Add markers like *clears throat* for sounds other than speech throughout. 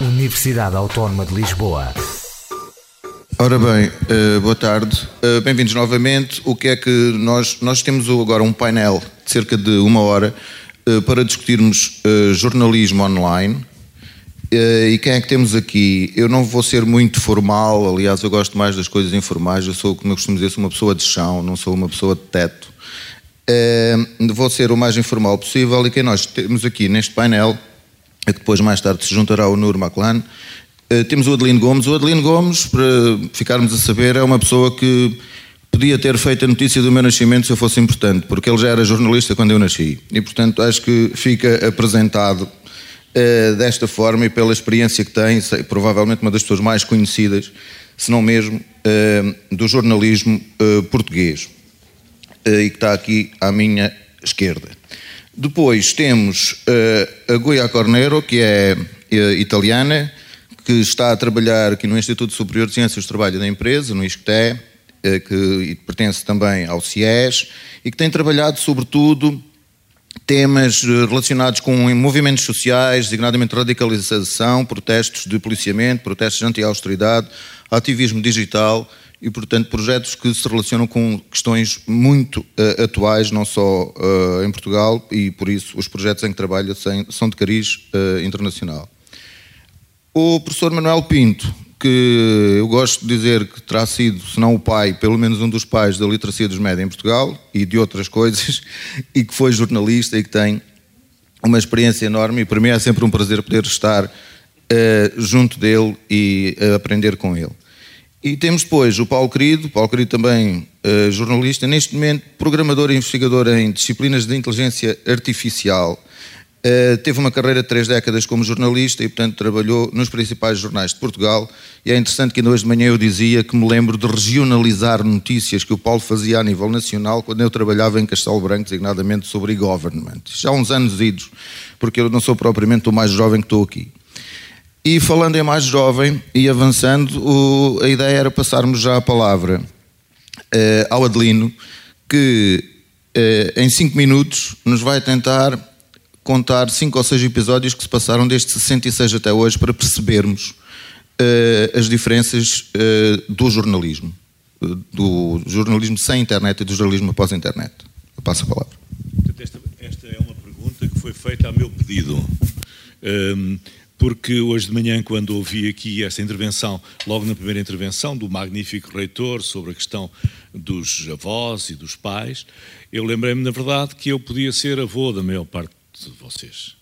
Universidade Autónoma de Lisboa. Ora bem, uh, boa tarde. Uh, Bem-vindos novamente. O que é que nós, nós temos agora um painel de cerca de uma hora uh, para discutirmos jornalismo online. e quem é que temos aqui? Eu não vou ser muito formal, aliás, eu gosto mais das coisas informais. Eu sou, como eu costumo dizer, sou uma pessoa de chão, não sou uma pessoa de teto. vou ser o mais informal possível. E quem nós temos aqui neste painel, que depois mais tarde se juntará ao Nur Maclan, Uh, temos o Adelino Gomes. O Adelino Gomes, para ficarmos a saber, é uma pessoa que podia ter feito a notícia do meu nascimento se eu fosse importante, porque ele já era jornalista quando eu nasci. E, portanto, acho que fica apresentado uh, desta forma e pela experiência que tem, sei, provavelmente uma das pessoas mais conhecidas, se não mesmo, uh, do jornalismo português. e que está aqui à minha esquerda. Depois temos a Guia Cornero, que é italiana, que está a trabalhar aqui no Instituto Superior de Ciências do Trabalho da Empresa, no ISCTE, eh, que pertence também ao CIES, e que tem trabalhado sobretudo temas relacionados com movimentos sociais, designadamente radicalização, protestos de policiamento, protestos anti-austeridade, ativismo digital e, portanto, projetos que se relacionam com questões muito uh, atuais, não só uh, em Portugal, e por isso os projetos em que trabalha são de cariz uh, internacional. O professor Manuel Pinto, que eu gosto de dizer que terá sido, se não o pai, pelo menos um dos pais da literacia dos médias em Portugal e de outras coisas, *laughs* e que foi jornalista e que tem uma experiência enorme, e para mim é sempre um prazer poder estar junto dele e aprender com ele. E temos depois o Paulo Querido, Paulo Querido também uh, jornalista, neste momento programador e investigador em disciplinas de inteligência artificial Uh, teve uma carreira de três décadas como jornalista e, portanto, trabalhou nos principais jornais de Portugal. E é interessante que ainda hoje de manhã eu dizia que me lembro de regionalizar notícias que o Paulo fazia a nível nacional quando eu trabalhava em Castelo Branco, designadamente sobre e-government. Já há uns anos idos, porque eu não sou propriamente o mais jovem que estou aqui. E falando em mais jovem e avançando, o, a ideia era passarmos já a palavra uh, ao Adelino, que uh, em cinco minutos nos vai tentar contar cinco ou seis episódios que se passaram desde 66 até hoje para percebermos uh, as diferenças do jornalismo, do jornalismo sem internet e do jornalismo após a internet. Eu passo a palavra. Esta, esta é uma pergunta que foi feita a meu pedido. Um, ehm, porque hoje de manhã, quando ouvi aqui esta intervenção, logo na primeira intervenção do magnífico reitor sobre a questão dos avós e dos pais, eu lembrei-me, na verdade, que eu podia ser avô da maior parte de vocês.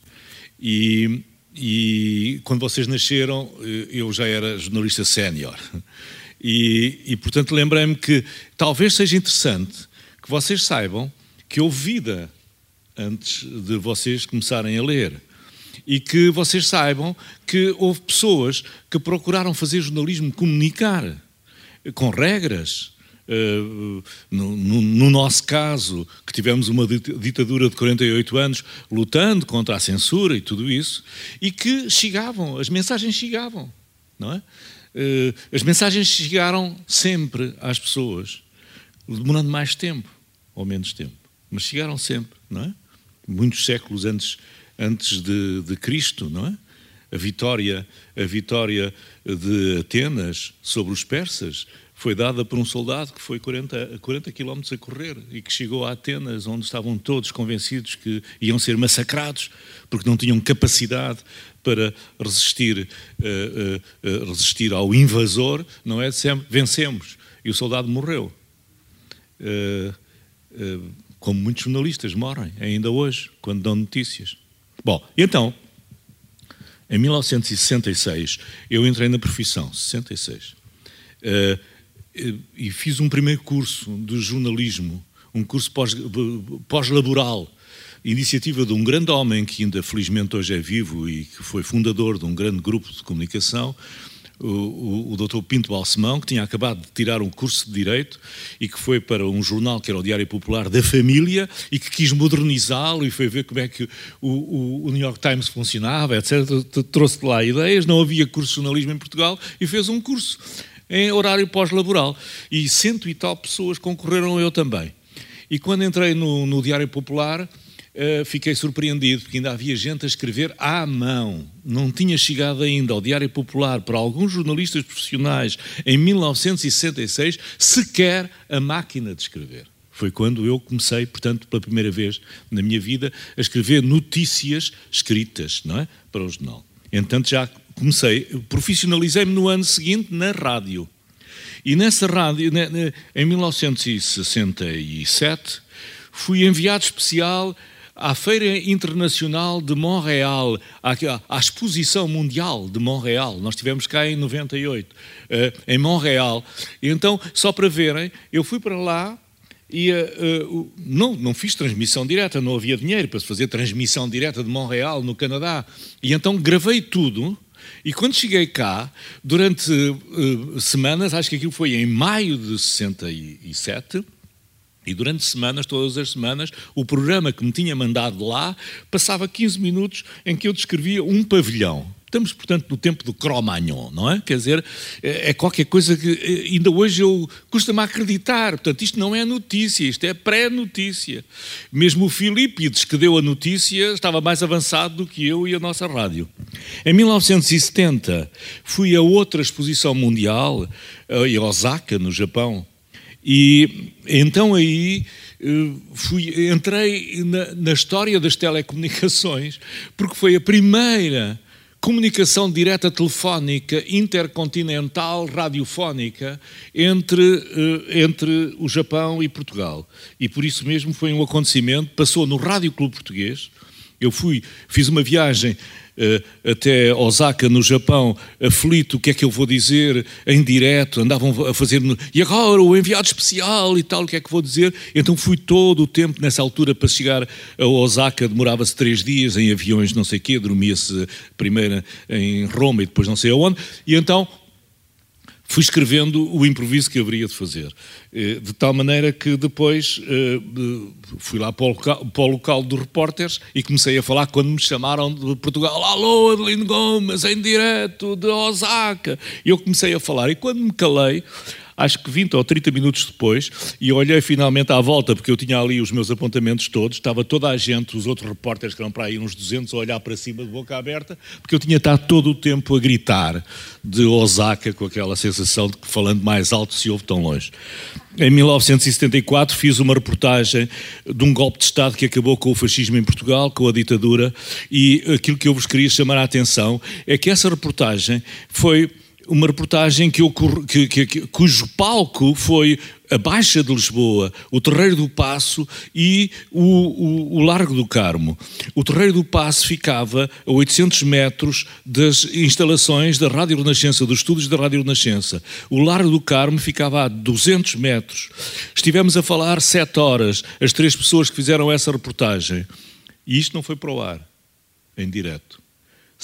E, e quando vocês nasceram, eh, eu já era jornalista sénior. E, e, portanto, lembrei-me que talvez seja interessante que vocês saibam que houve vida antes de vocês começarem a ler. E que vocês saibam que houve pessoas que procuraram fazer jornalismo comunicar com regras, Uh, no, no, no, nosso caso, que tivemos uma ditadura de 48 anos lutando contra a censura e tudo isso, e que chegavam, as mensagens chegavam, não é? Uh, as mensagens chegaram sempre às pessoas, demorando mais tempo ou menos tempo, mas chegaram sempre, não é? Muitos séculos antes, antes de, de Cristo, não é? A vitória, a vitória de Atenas sobre os persas foi dada por um soldado que foi 40, 40 quilómetros a correr e que chegou a Atenas, onde estavam todos convencidos que iam ser massacrados porque não tinham capacidade para resistir, uh, uh, uh, resistir ao invasor, não é? Vencemos. E o soldado morreu. como muitos jornalistas morrem, ainda hoje, quando dão notícias. Bom, então, em 1966, eu entrei na profissão, 66. Uh, e fiz um primeiro curso de jornalismo, um curso pós-laboral, iniciativa de um grande homem que ainda felizmente hoje é vivo e que foi fundador de um grande grupo de comunicação, o, o, o. Pinto Balsemão, que tinha acabado de tirar um curso de Direito e que foi para um jornal que era o Diário Popular da Família e que quis modernizá-lo e foi ver como é que o, o, New York Times funcionava, etc. Trouxe de lá ideias, não havia curso de jornalismo em Portugal e fez um curso em horário pós-laboral. E cento e tal pessoas concorreram, eu também. E quando entrei no, no Diário Popular, uh, fiquei surpreendido, porque ainda havia gente a escrever à mão. Não tinha chegado ainda ao Diário Popular, para alguns jornalistas profissionais, em 1966, sequer a máquina de escrever. Foi quando eu comecei, portanto, pela primeira vez na minha vida, a escrever notícias escritas, não é? Para o jornal. Entanto, já comecei, profissionalizei-me no ano seguinte na rádio. E nessa rádio, em 1967, fui enviado especial à Feira Internacional de Montreal, à, à, Exposição Mundial de Montreal. Nós tivemos cá em 98, eh, em Montreal. E então, só para verem, eu fui para lá e uh, não, não fiz transmissão direta, não havia dinheiro para fazer transmissão direta de Montreal, no Canadá. E então gravei tudo e quando cheguei cá, durante uh, semanas, acho que aquilo foi em maio de 67, e durante semanas, todas as semanas, o programa que me tinha mandado lá passava 15 minutos em que eu descrevia um pavilhão. Estamos, portanto, no tempo do Cro-Magnon, não é? Quer dizer, é, é qualquer coisa que eh, ainda hoje eu custa-me acreditar. Portanto, isto não é notícia, isto é pré-notícia. Mesmo o Filipides, que deu a notícia, estava mais avançado do que eu e a nossa rádio. Em 1970, fui a outra exposição mundial, em Osaka, no Japão, e então aí eh, fui, entrei na, na história das telecomunicações, porque foi a primeira comunicação direta telefónica intercontinental radiofónica entre, eh, entre o Japão e Portugal. E por isso mesmo foi um acontecimento, passou no Rádio Clube Português. Eu fui, fiz uma viagem até Osaka, no Japão, aflito, o que é que eu vou dizer em direto, andavam a fazer, e agora o enviado especial e tal, o que é que vou dizer? Então fui todo o tempo nessa altura para chegar a Osaka, demorava-se três dias em aviões, não sei o quê, dormia-se primeiro em Roma e depois não sei aonde, e então fui escrevendo o improviso que haveria de fazer. Eh, de tal maneira que depois eh, fui lá para o, local, para o local dos repórteres e comecei a falar quando me chamaram de Portugal. Alô, Adelino Gomes, em direto de Osaka. E eu comecei a falar. E quando me calei, acho que 20 ou 30 minutos depois, e olhei finalmente à volta, porque eu tinha ali os meus apontamentos todos, estava toda a gente, os outros repórteres que eram para aí uns 200, a olhar para cima de boca aberta, porque eu tinha estado todo o tempo a gritar de Osaka, com aquela sensação de que falando mais alto se ouve tão longe. Em 1974 fiz uma reportagem de um golpe de Estado que acabou com o fascismo em Portugal, com a ditadura, e aquilo que eu vos queria chamar a atenção é que essa reportagem foi uma reportagem que, que, que, cujo palco foi a Baixa de Lisboa, o Terreiro do Passo e o, o, o, Largo do Carmo. O Terreiro do Passo ficava a 800 metros das instalações da Rádio Renascença, dos estúdios da Rádio Renascença. O Largo do Carmo ficava a 200 metros. Estivemos a falar sete horas, as três pessoas que fizeram essa reportagem. E isto não foi para o ar, em direto.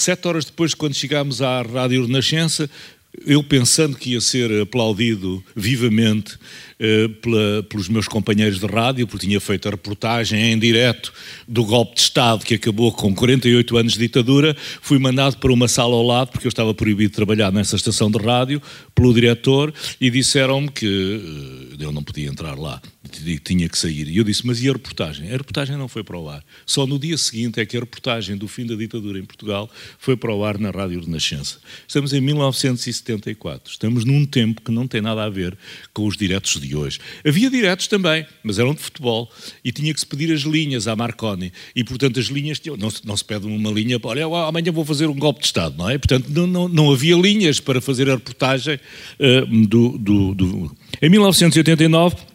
Sete horas depois, quando chegámos à Rádio Renascença, eu pensando que ia ser aplaudido vivamente eh, pela, pelos meus companheiros de rádio, porque tinha feito a reportagem em direto do golpe de Estado que acabou com 48 anos de ditadura, fui mandado para uma sala ao lado, porque eu estava proibido de trabalhar nessa estação de rádio, pelo diretor, e disseram-me que eh, eu não podia entrar lá, tinha que sair. E eu disse, mas e a reportagem? A reportagem não foi para o ar. Só no dia seguinte é que a reportagem do fim da ditadura em Portugal foi para o ar na Rádio Renascença. Estamos em 1974, estamos num tempo que não tem nada a ver com os diretos de hoje. Havia diretos também, mas eram de futebol e tinha que se pedir as linhas à Marconi e, portanto, as linhas não se, não se pede uma linha, olha, amanhã vou fazer um golpe de Estado, não é? Portanto, não, não, não havia linhas para fazer a reportagem uh, do, do, do... Em 1989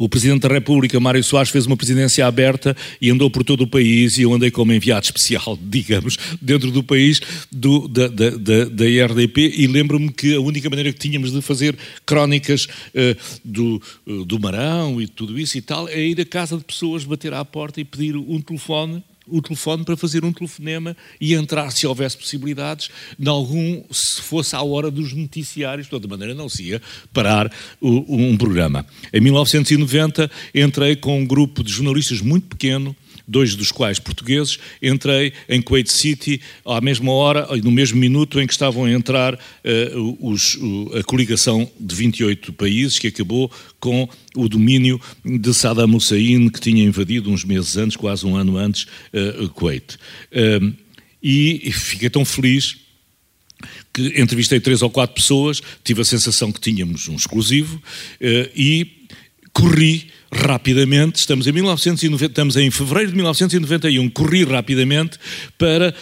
o Presidente da República, Mário Soares, fez uma presidência aberta e andou por todo o país e eu andei como enviado especial, *laughs* digamos, dentro do país do, da, da, da, da IRDP e lembro-me que a única maneira que tínhamos de fazer crónicas uh, do, uh, do Marão e tudo isso e tal é ir à casa de pessoas, bater à porta e pedir um telefone o telefone para fazer um telefonema e entrar, se houvesse possibilidades, em algum, se fosse à hora dos noticiários, de toda maneira não se ia parar um programa. Em 1990 entrei com um grupo de jornalistas muito pequeno, dois dos quais portugueses, entrei em Kuwait City à mesma hora, no mesmo minuto em que estavam a entrar uh, os, a coligação de 28 países, que acabou com o domínio de Saddam Hussein, que tinha invadido uns meses antes, quase um ano antes, uh, Kuwait. Uh, e fiquei tão feliz que entrevistei três ou quatro pessoas, tive a sensação que tínhamos um exclusivo eh, e corri rapidamente, estamos em, 1990, estamos em fevereiro de 1991, corri rapidamente para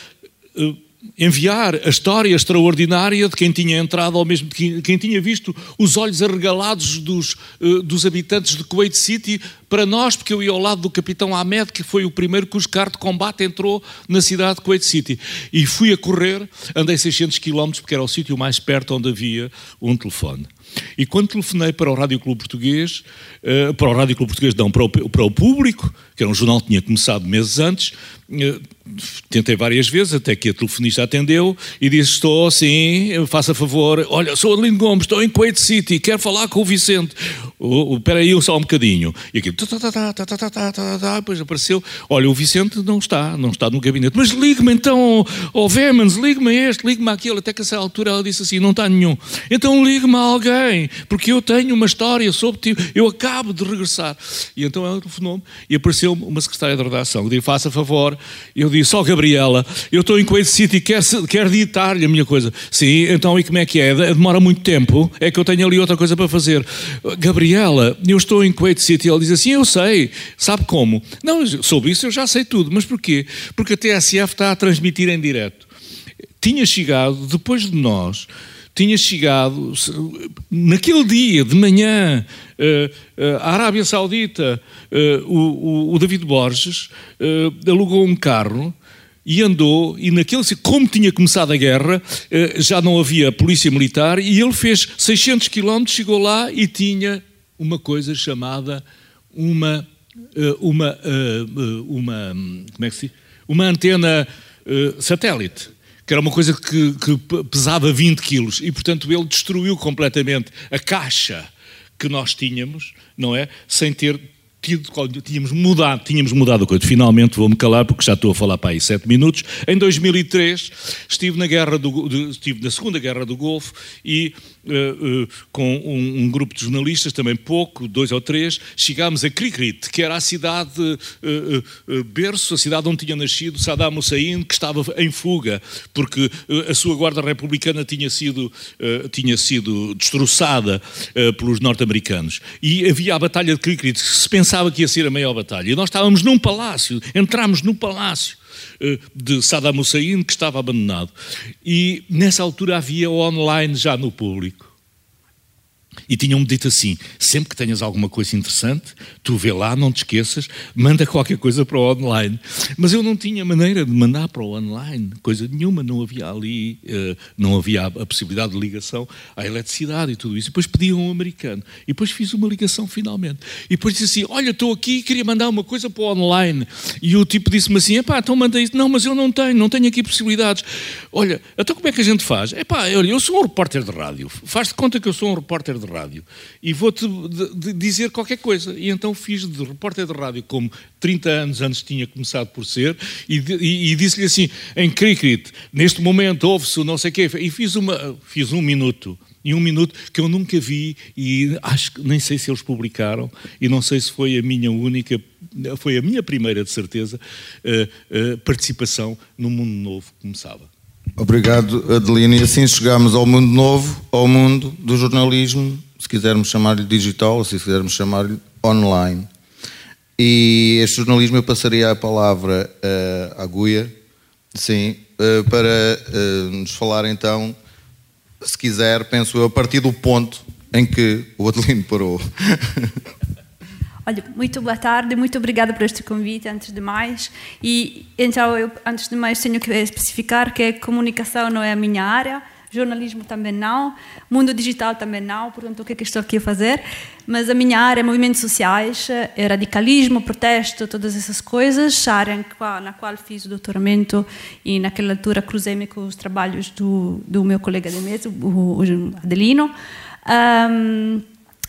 eh, enviar a história extraordinária de quem tinha entrado ao mesmo de quem tinha visto os olhos arregalados dos, uh, dos habitantes de Kuwait City para nós, porque eu ia ao lado do capitão Ahmed, que foi o primeiro cujo carro de combate entrou na cidade de Kuwait City. E fui a correr, andei 600 km, porque era o sítio mais perto onde havia um telefone. E quando telefonei para o Rádio Clube Português, uh, para o Rádio Clube Português, não, para o, para o Público, que era um jornal que tinha começado meses antes, uh, tentei várias vezes, até que a telefonista atendeu e disse: Estou, sim, faça favor. Olha, sou Adelino Gomes, estou em Kuwait City, quero falar com o Vicente. Espera aí só um bocadinho. E aquilo, depois apareceu: Olha, o Vicente não está, não está no gabinete. Mas ligue-me então, oh, Vemans, ligue-me este, ligue-me aquele. Até que a essa altura ela disse assim: Não está nenhum. Então ligue-me a alguém, porque eu tenho uma história sobre ti, eu acabo de regressar. E então ela telefonou-me e apareceu uma secretária de redação. Eu disse: Faça favor. Eu disse: Ó oh, Gabriela, eu estou em Kuwait City, quer, quer ditar-lhe a minha coisa. Sim, então e como é que é? Demora muito tempo? É que eu tenho ali outra coisa para fazer. Gabriela, eu estou em Kuwait City. Ela diz assim: Eu sei. Sabe como? Não, sobre isso eu já sei tudo. Mas porquê? Porque a TSF está a transmitir em direto. Tinha chegado, depois de nós, tinha chegado, naquele dia de manhã, a Arábia Saudita, uh, o, o, David Borges, alugou um carro e andou, e naquele, como tinha começado a guerra, já não havia polícia militar, e ele fez 600 quilómetros, chegou lá e tinha uma coisa chamada uma, uma, uma, como é que se diz? Uma antena satélite que era uma coisa que, que pesava 20 quilos, e portanto ele destruiu completamente a caixa que nós tínhamos, não é? Sem ter tido, tínhamos mudado, tínhamos mudado a coisa. Finalmente vou-me calar porque já estou a falar para aí sete minutos. Em 2003 estive na guerra do, estive na Segunda Guerra do Golfo e uh, uh, com um, um, grupo de jornalistas, também pouco, dois ou três, chegámos a Krikrit, que era a cidade uh, berço, a cidade onde tinha nascido Saddam Hussein, que estava em fuga porque a sua guarda republicana tinha sido tinha sido destroçada pelos norte-americanos e havia a batalha de Krikrit que se pensava pensava que ia ser a maior batalha. E nós estávamos num palácio, entramos no palácio eh, de Saddam Hussein, que estava abandonado. E nessa altura havia online já no público. E tinham-me dito assim: sempre que tenhas alguma coisa interessante, tu vê lá, não te esqueças, manda qualquer coisa para o online. Mas eu não tinha maneira de mandar para o online, coisa nenhuma, não havia ali, uh, não havia a, possibilidade de ligação à eletricidade e tudo isso. E depois pedi a um americano. E depois fiz uma ligação finalmente. E depois disse assim: Olha, estou aqui, queria mandar uma coisa para o online. E o tipo disse-me assim: Epá, então manda isso. Não, mas eu não tenho, não tenho aqui possibilidades. Olha, então como é que a gente faz? Epá, olha, eu sou um repórter de rádio. Faz-te conta que eu sou um repórter de rádio e vou-te dizer qualquer coisa. E então fiz de repórter de rádio, como 30 anos antes tinha começado por ser, e, e, e disse-lhe assim, em cricket, neste momento ouve-se não sei o quê, e fiz, uma, fiz um minuto. E um minuto que eu nunca vi, e acho que nem sei se eles publicaram, e não sei se foi a minha única, foi a minha primeira, de certeza, uh, uh, participação no Mundo Novo que começava. Obrigado, Adelina. E assim chegamos ao mundo novo, ao mundo do jornalismo, se quisermos chamar-lhe digital, se quisermos chamar-lhe online. E este jornalismo eu passaria a palavra uh, à Guia, sim, uh, para uh, nos falar então, se quiser, penso eu, a partir do ponto em que o Adelino parou. *laughs* Olha, muito boa tarde, muito obrigada por este convite, antes de mais. E então, eu, antes de mais, tenho que especificar que comunicação não é a minha área, jornalismo também não, mundo digital também não, portanto, o que é que estou aqui a fazer? Mas a minha área é movimentos sociais, é radicalismo, protesto, todas essas coisas, área na qual fiz o doutoramento e naquela altura cruzei-me com os trabalhos do, do meu colega de mesa, o Adelino. Um,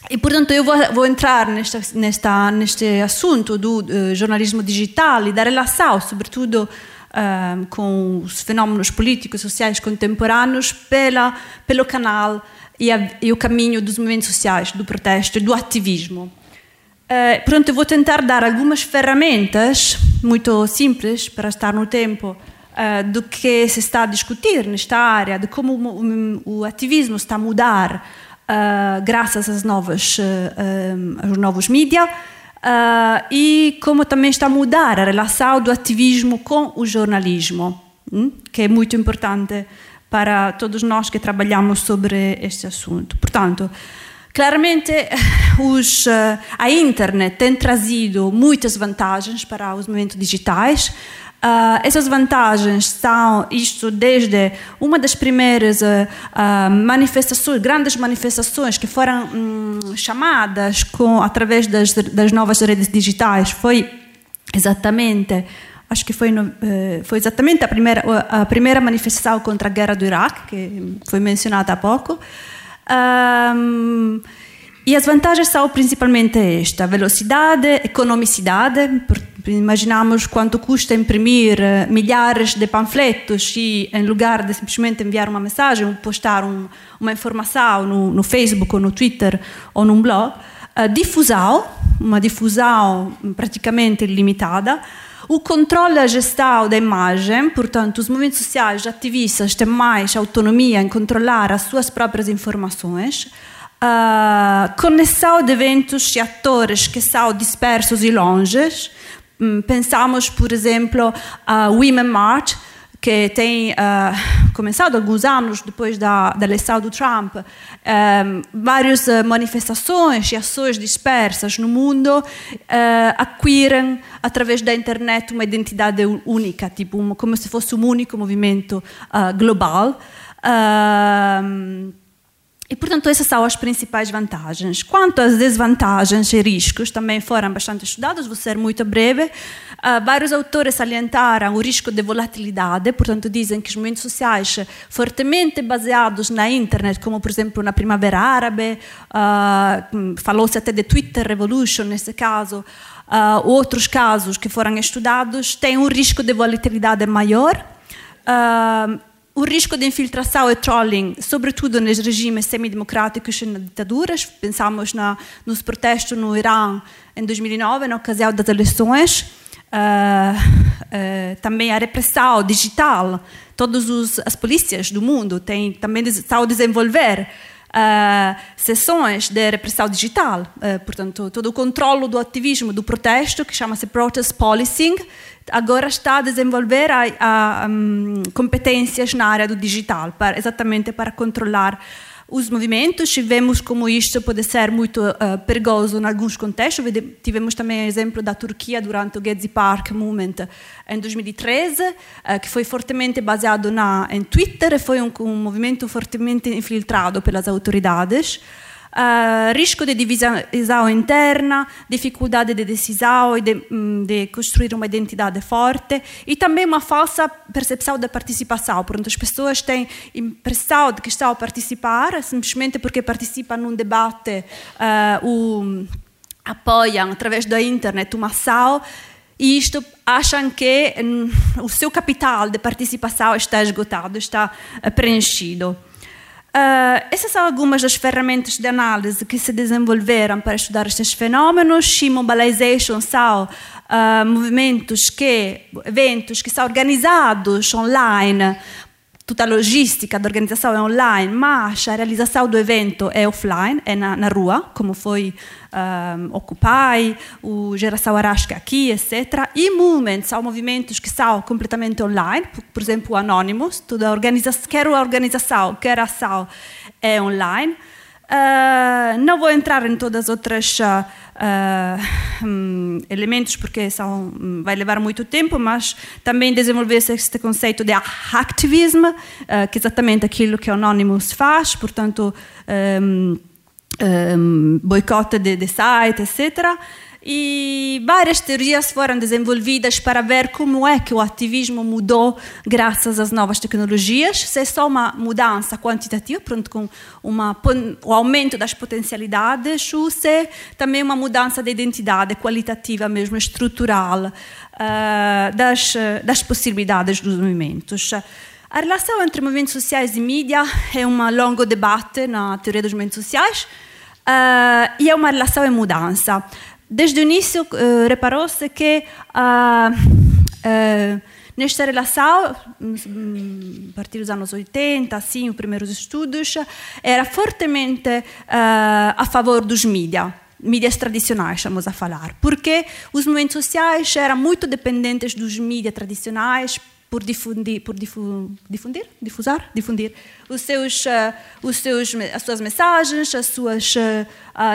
e portanto eu vou, vou entrar nesta, nesta, neste assunto do uh, jornalismo digital e da relação, sobretudo uh, com os fenômenos políticos e sociais contemporâneos, pela, pelo canal e, a, e, o caminho dos movimentos sociais, do protesto e do ativismo. Uh, portanto, eu vou tentar dar algumas ferramentas muito simples para estar no tempo uh, do que se está a discutir nesta área, de como o, o, o ativismo está a mudar uh, graças às novas, aos novos mídias e como também está a mudar a relação do ativismo com o jornalismo, um, que é muito importante para todos nós que trabalhamos sobre este assunto. Portanto, Claramente, *laughs* os, a internet tem trazido muitas vantagens para os movimentos digitais. Uh, essas vantagens são isto desde uma das primeiras uh, uh, manifestações, grandes manifestações que foram um, chamadas com, através das, das novas redes digitais, foi exatamente acho que foi, no, foi exatamente a primeira, a primeira manifestação contra a guerra do Iraque, que foi mencionada há pouco. E as vantagens são principalmente esta: velocidade, economicidade. Imaginamos quanto custa imprimir eh, milhares de panfletos e, em lugar de simplesmente enviar uma mensagem postar um, uma informação no, no, Facebook ou no Twitter ou num blog, a difusão, uma difusão praticamente ilimitada. O controle e a gestão da imagem, portanto, os movimentos sociais, os ativistas têm mais autonomia em controlar as suas próprias informações. Uh, conexão de eventos e atores que são dispersos e longes. Um, pensamos, por exemplo, a Women March, que tem uh, começado alguns anos depois da, da eleição do Trump, um, eh, várias uh, manifestações e ações dispersas no mundo uh, adquirem, através da internet, uma identidade única, tipo como se fosse um único movimento global. E, portanto, essas são as principais vantagens. Quanto às desvantagens e riscos, também foram bastante estudados, vou ser muito breve. Uh, vários autores salientaram o risco de volatilidade, portanto, dizem que os movimentos sociais fortemente baseados na internet, como, por exemplo, na Primavera Árabe, uh, falou-se até de Twitter Revolution, nesse caso, uh, outros casos que foram estudados, têm um risco de volatilidade maior. Uh, o risco de infiltração e trolling, sobretudo nos regimes semidemocráticos e nas ditaduras. Pensamos na, nos protestos no Irã em 2009, na ocasião das eleições. Uh, uh, também a repressão digital. Todas as polícias do mundo têm, também estão a desenvolver uh, sessões de repressão digital. portanto, todo o controle do ativismo, do protesto, que chama-se protest policing, agora está a desenvolver a, a, um, competências na área do digital, para, exatamente para controlar os movimentos e vemos como isto pode ser muito uh, perigoso em alguns contextos. Tivemos também o exemplo da Turquia durante o Gezi Park Movement em 2013, uh, que foi fortemente baseado na, em Twitter foi um, um movimento fortemente infiltrado pelas autoridades. Uh, risco de divisão interna, dificuldade de decisão e de, mm, de, construir uma identidade forte e também uma falsa percepção da participação. Portanto, as pessoas têm impressão de que estão a participar simplesmente porque participam num debate, uh, apoiam através da internet uma ação e isto acham que um, o seu capital de participação está esgotado, está preenchido. Uh, essas são algumas das ferramentas de análise que se desenvolveram para estudar estes fenômenos. E mobilization são uh, movimentos que, eventos que são organizados online tutta a logística da organizzazione è online, ma a realizzazione do evento è offline, è na, na rua, come foi um, Occupy, o Geração Arasca aqui, etc. E moviments, há movimentos que são completamente online, por, por exemplo, o Anonymous, toda a organização, quer a organização, quer a ação é online. Uh, não vou entrar em todas as outras uh, um, elementos porque são, vai levar muito tempo, mas também desenvolver este conceito de hacktivism, uh, que é exatamente aquilo que o Anonymous faz, portanto, um, um, boicote de, de site, etc. e várias teorias foram desenvolvidas para ver como é que o ativismo mudou graças às novas tecnologias, se é só uma mudança quantitativa, pronto, com uma, o aumento das potencialidades, ou se é também uma mudança de identidade qualitativa mesmo, estrutural, uh, das, das possibilidades dos movimentos. A relação entre movimentos sociais e mídia é um longo debate na teoria dos movimentos sociais uh, e é uma relação em mudança. Desde o início, uh, reparou-se que uh, nesta relação, a partir dos anos 80, assim, os primeiros estudos, era fortemente a favor dos mídias mídias tradicionais, estamos a falar, porque os movimentos sociais eram muito dependentes dos mídias tradicionais por difundir, por difu, difundir, difusar, difundir. Os seus, uh, os seus, as suas mensagens, as suas uh,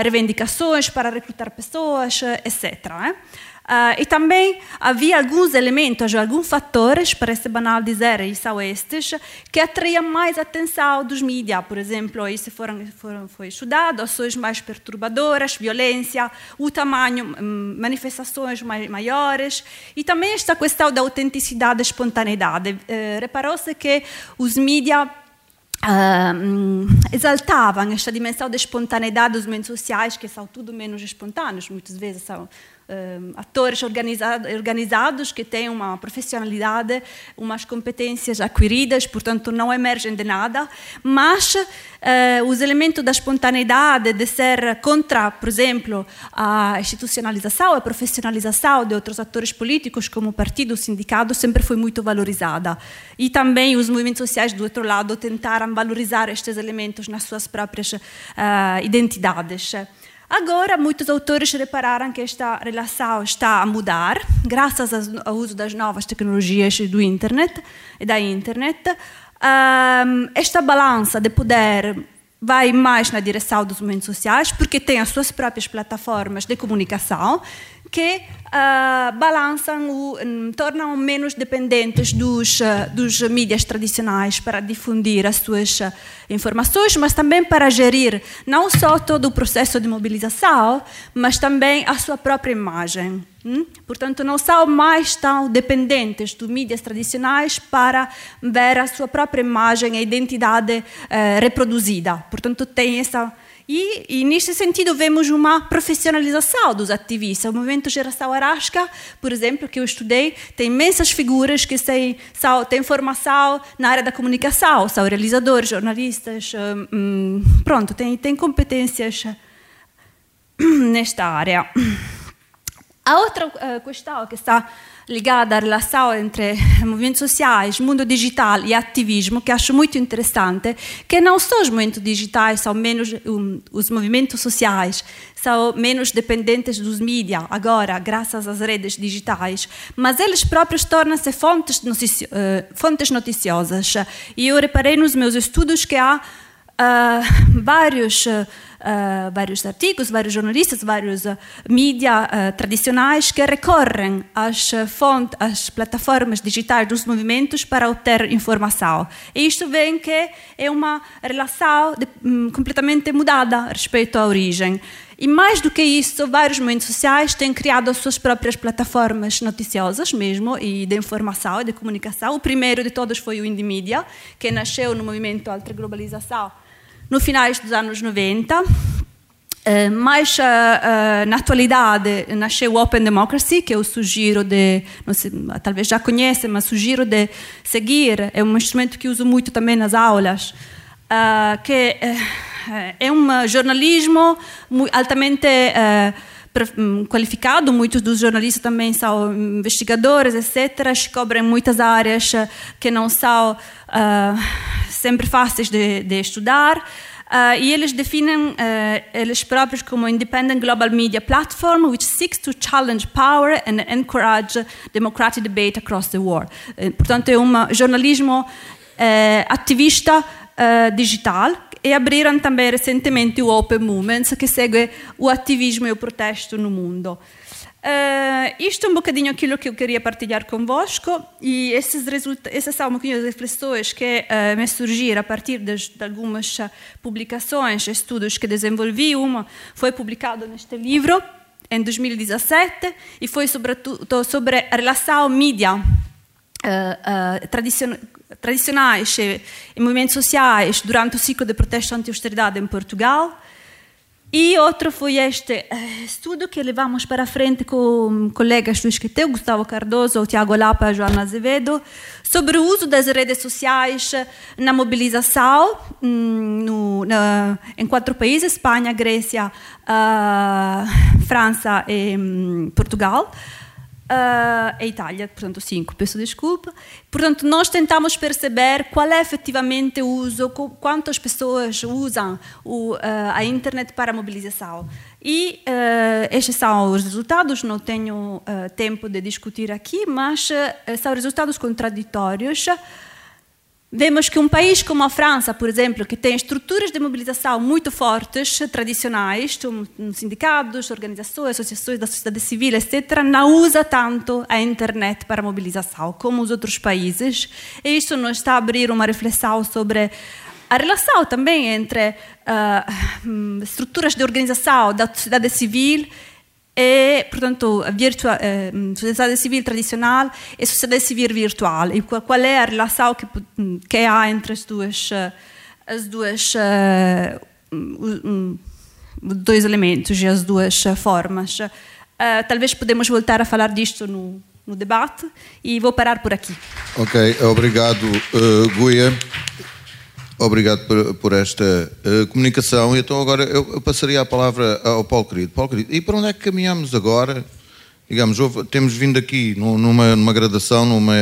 reivindicações para recrutar pessoas, etc. Uh, e também havia alguns elementos, alguns fatores, parece banal dizer, e são estes, que atraíam mais atenção dos mídias. Por exemplo, isso foram, foram, foi estudado, ações mais perturbadoras, violência, o tamanho, hum, manifestações maiores, e também esta questão da autenticidade e espontaneidade. Uh, Reparou-se que os mídias Uh, exaltavam esta dimensão da espontaneidade dos movimentos sociais, que são tudo menos espontâneos, muitas vezes são atores organizado, organizados que têm uma profissionalidade, umas competências adquiridas, portanto não emergem de nada, mas uh, os elementos da espontaneidade, de ser contra, por exemplo, a institucionalização, a profissionalização de outros atores políticos, como o partido, o sindicato, sempre foi muito valorizada. E também os movimentos sociais, do outro lado, tentaram valorizar estes elementos nas suas próprias uh, identidades. Agora, muitos autores repararam que esta relação está a mudar, graças ao uso das novas tecnologias do internet e da internet. esta balança de poder vai mais na direção dos movimentos sociais, porque tem as suas próprias plataformas de comunicação que uh, balançam, o, um, tornam menos dependentes dos, uh, dos mídias tradicionais para difundir as suas informações, mas também para gerir não só todo o processo de mobilização, mas também a sua própria imagem. Hum? Portanto, não são mais tão dependentes dos mídias tradicionais para ver a sua própria imagem e identidade eh, reproduzida. Portanto, tem essa e, e, neste sentido, vemos uma profissionalização dos ativistas. O movimento Geração Arasca, por exemplo, que eu estudei, tem imensas figuras que têm, são, têm formação na área da comunicação, são realizadores, jornalistas, hum, pronto, têm, têm competências *clears throat* nesta área. A outra uh, questão que está ligada à relação entre *laughs* movimentos sociais, mundo digital e ativismo, que acho muito interessante, que não só os movimentos digitais são menos, um, os movimentos sociais são menos dependentes dos mídias, agora, graças às redes digitais, mas eles próprios tornam-se fontes, notici uh, fontes noticiosas. E eu reparei nos meus estudos que há uh, *laughs* vários... Uh, uh, vários artigos, vários jornalistas, vários uh, mídia uh, tradicionais que recorrem às fontes, às plataformas digitais dos movimentos para obter informação. E isto vem que é uma relação de, um, completamente mudada respeito à origem. E mais do que isso, vários movimentos sociais têm criado as suas próprias plataformas noticiosas mesmo e de informação e de comunicação. O primeiro de todos foi o Indie Media, que nasceu no movimento Alta Globalização no finais dos anos 90. Uh, eh, mas uh, uh, na atualidade nasceu o Open Democracy, que eu sugiro de, sei, talvez já conhecem, mas sugiro de seguir. É um instrumento que uso muito também nas aulas, que é um jornalismo altamente qualificado, muitos dos jornalistas também são investigadores, etc., cobrem muitas áreas que não são uh, sempre fáceis de, de estudar. Uh, e eles definem uh, eles próprios como Independent Global Media Platform, which seeks to challenge power and encourage democratic debate across the world. Uh, portanto, é um jornalismo ativista digital e abriram também recentemente o Open Movements, que segue o ativismo e o protesto no mundo. Uh, isto é um bocadinho aquilo que eu queria partilhar convosco e esses essas são um bocadinho as reflexões que uh, me surgiram a partir de, de, algumas publicações, estudos que desenvolvi. Uma foi publicado neste livro, em 2017 e foi sobretudo sobre a relação mídia uh, tradicion tradicionais e, e movimentos sociais durante o ciclo de protesto anti-austeridade em Portugal. E outro foi este estudo que levamos para frente com colegas do Esqueteu, Gustavo Cardoso, Tiago Lapa e Joana Azevedo, sobre o uso das redes sociais na mobilização hum, no, na, em quatro países, Espanha, Grécia, uh, França e um, Portugal. Uh, a Itália, portanto, cinco, peço desculpa. Portanto, nós tentamos perceber qual é efetivamente o uso, quantas pessoas usam o, uh, a internet para a mobilização. E uh, estes são os resultados, não tenho tempo de discutir aqui, mas são resultados contraditórios. Vemos que um país como a França, por exemplo, que tem estruturas de mobilização muito fortes, tradicionais, sindicatos, organizações, associações da sociedade civil, etc., não usa tanto a internet para mobilização como os outros países. E isso nos está a abrir uma reflexão sobre a relação também entre uh, estruturas de organização da sociedade civil e, portanto, virtua, eh, sociedade civil tradicional e sociedade civil virtual. E qual é a relação que, que há entre as duas, as uh, dois elementos e as duas formas. Uh, talvez podemos voltar a falar disto no, no debate e vou parar por aqui. Ok, obrigado, uh, Guia. Obrigado por, por esta uh, comunicação. Então agora eu, eu, passaria a palavra ao Paulo Querido. Paulo Querido, e para onde é que caminhamos agora? Digamos, houve, temos vindo aqui numa, numa gradação, numa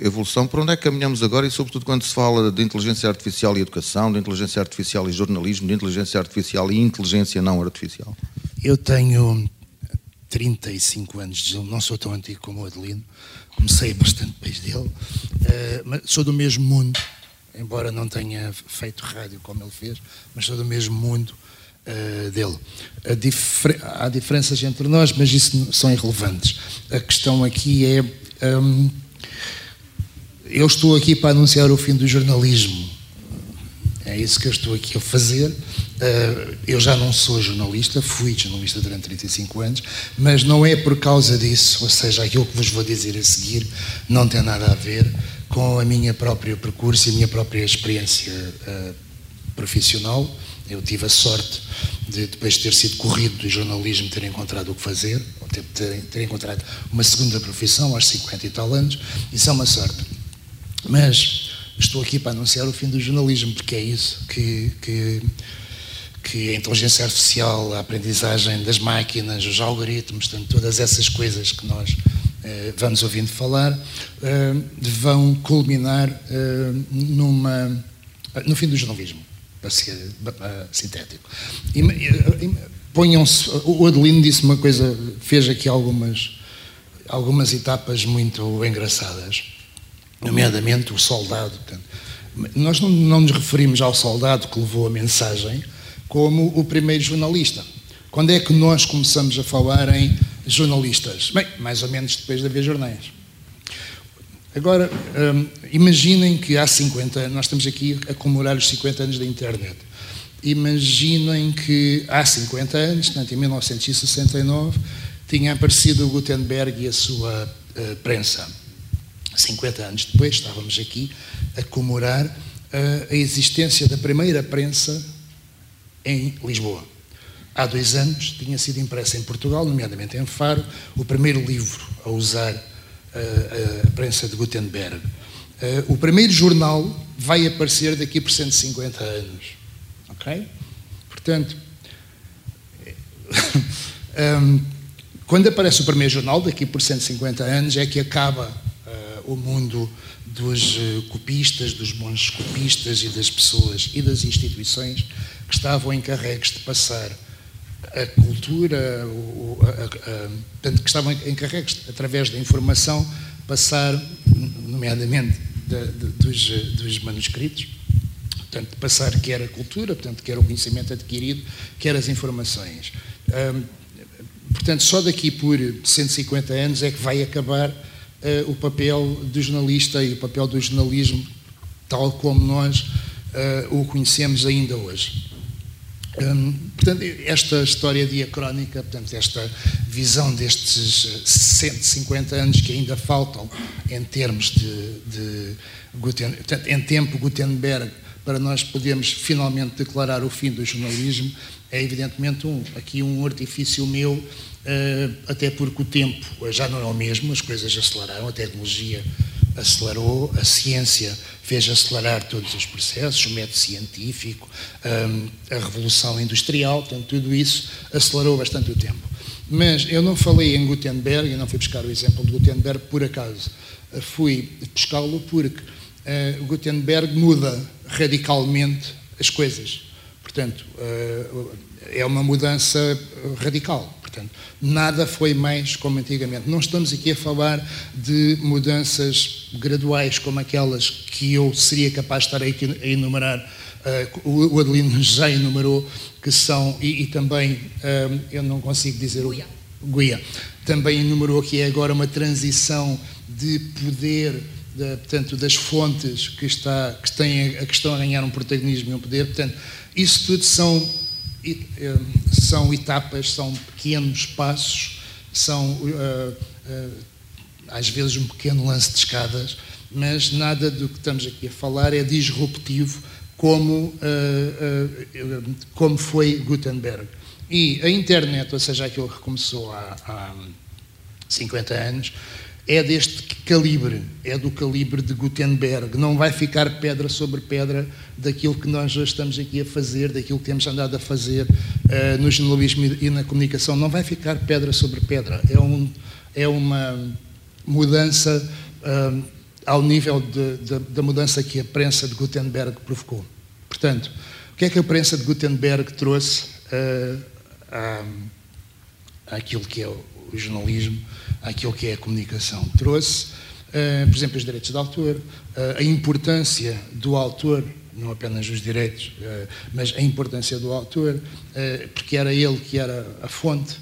evolução. Para onde é que caminhamos agora? E sobretudo quando se fala de inteligência artificial e educação, de inteligência artificial e jornalismo, de inteligência artificial e inteligência não artificial. Eu tenho 35 anos, não sou tão antigo como o Adelino, comecei bastante depois dele, uh, mas sou do mesmo mundo embora não tenha feito rádio como ele fez, mas sou do mesmo mundo uh, dele. Há diferenças entre nós, mas isso são irrelevantes. A questão aqui é. Um, eu estou aqui para anunciar o fim do jornalismo. É isso que eu estou aqui a fazer. Uh, eu já não sou jornalista, fui jornalista durante 35 anos, mas não é por causa disso, ou seja, aquilo que vos vou dizer a seguir não tem nada a ver com a minha própria percurso e a minha própria experiência uh, profissional. Eu tive a sorte de, depois de ter sido corrido do jornalismo, ter encontrado o que fazer, ou ter, ter, encontrado uma segunda profissão aos 50 e tal anos. Isso é uma sorte. Mas estou aqui para anunciar o fim do jornalismo, porque é isso que, que, que a inteligência artificial, a aprendizagem das máquinas, os algoritmos, portanto, todas essas coisas que nós vamos ouvindo falar, eh, vão culminar eh, numa, no fim do jornalismo, para ser sintético. Ponham-se, o Adelino disse uma coisa, fez aqui algumas, algumas etapas muito engraçadas, nomeadamente o soldado. Portanto, nós não, não nos referimos ao soldado que levou a mensagem como o primeiro jornalista. Quando é que nós começamos a falar em jornalistas? Bem, mais ou menos depois de haver jornais. Agora, hum, imaginem que há 50 anos, nós estamos aqui a comemorar os 50 anos da internet. Imaginem que há 50 anos, portanto, em 1969, tinha aparecido o Gutenberg e a sua uh, prensa. 50 anos depois, estávamos aqui a comemorar uh, a existência da primeira prensa em Lisboa há dois anos, tinha sido impressa em Portugal, nomeadamente em Faro, o primeiro livro a usar uh, a prensa de Gutenberg. Uh, o primeiro jornal vai aparecer daqui por 150 anos. Ok? Portanto, *laughs* quando aparece o primeiro jornal, daqui por 150 anos, é que acaba o mundo dos copistas, dos bons copistas e das pessoas e das instituições que estavam encarregues de passar a cultura, o, a, a, portanto, que estavam encarregues, através da informação, passar, nomeadamente de, dos, dos manuscritos, portanto, passar quer a cultura, portanto, quer o conhecimento adquirido, quer as informações. Portanto, só daqui por 150 anos é que vai acabar uh, o papel do jornalista e o papel do jornalismo tal como nós uh, o conhecemos ainda hoje. Hum, portanto, esta história diacrónica, portanto, esta visão destes 150 eh, anos que ainda faltam em termos de, de portanto, em tempo Gutenberg, para nós podermos finalmente declarar o fim do jornalismo, é evidentemente um, aqui um artifício meu, uh, até porque o tempo já não é o mesmo, as coisas aceleraram, a tecnologia acelerou, a ciência fez acelerar todos os processos, o método científico, um, a revolução industrial, portanto, tudo isso acelerou bastante o tempo. Mas eu não falei em Gutenberg, eu não fui buscar o exemplo de Gutenberg por acaso. Fui buscá-lo porque uh, Gutenberg muda radicalmente as coisas. Portanto, uh, é uma mudança radical. Portanto, nada foi mais como antigamente. Não estamos aqui a falar de mudanças graduais como aquelas que eu seria capaz de estar aqui a enumerar. Uh, o Adelino *laughs* já enumerou, que são, e, e também, uh, eu não consigo dizer o. Guia. Também enumerou que é agora uma transição de poder, de, portanto, das fontes que, está, que, têm, que estão a ganhar um protagonismo e um poder. Portanto, isso tudo são eh, são etapas, são pequenos passos, são uh, uh, às vezes um pequeno lance de escadas, mas nada do que estamos aqui a falar é disruptivo como, como foi Gutenberg. E a internet, ou seja, aquilo que começou há, há 50 anos, é deste calibre, é do calibre de Gutenberg. Não vai ficar pedra sobre pedra daquilo que nós hoje estamos aqui a fazer, daquilo que temos andado a fazer uh, no jornalismo e na comunicação. Não vai ficar pedra sobre pedra. É, um, é uma mudança uh, ao nível de, de, da mudança que a prensa de Gutenberg provocou. Portanto, o que é que a prensa de Gutenberg trouxe uh, à, àquilo que é o, o jornalismo? Àquilo que é a comunicação. Trouxe, uh, por exemplo, os direitos de autor, uh, a importância do autor, não apenas os direitos, uh, mas a importância do autor, porque era ele que era a fonte.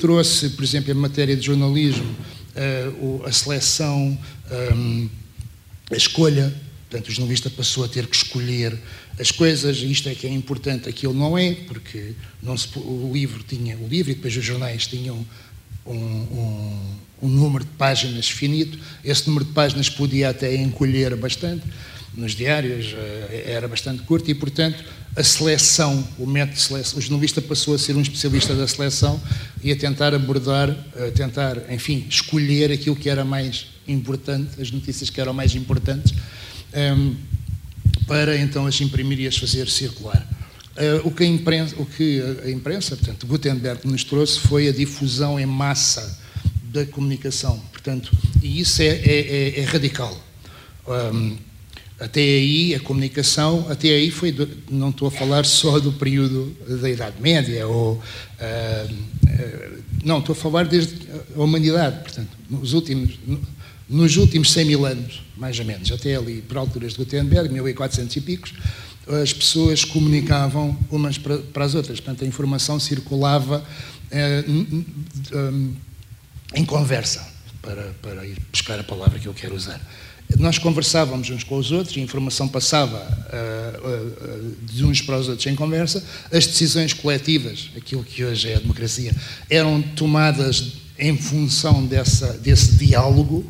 Trouxe, por exemplo, em matéria de jornalismo, a seleção, um, a escolha, portanto, o jornalista passou a ter que escolher as coisas, isto é que é importante, aquilo não é, porque não se, o livro tinha o livro e depois os jornais tinham um, um, um, número de páginas finito. Esse número de páginas podia até encolher bastante. Nos diários eh, era bastante curto e, portanto, a seleção, o método de seleção, o jornalista passou a ser um especialista da seleção e a tentar abordar, a tentar, enfim, escolher aquilo que era mais importante, as notícias que eram mais importantes, um, para então as imprimir e as fazer circular. Uh, o, que a imprensa, o que a imprensa, portanto, Gutenberg nos trouxe foi a difusão em massa da comunicação. Portanto, e isso é, é, é, é radical. Um, até aí, a comunicação, até aí foi, do, não estou a falar só do período da Idade Média, ou, uh, uh, não, estou a falar desde a humanidade, portanto, nos últimos, nos últimos 100 mil anos, mais ou menos, até ali, por alturas de Gutenberg, 1400 e picos, as pessoas comunicavam umas para, as outras. Portanto, a informação circulava eh, em conversa, para, para ir buscar a palavra que eu quero usar. Nós conversávamos uns com os outros, a informação passava uh, uh, de uns para os outros em conversa, as decisões coletivas, aquilo que hoje é a democracia, eram tomadas em função dessa, desse diálogo,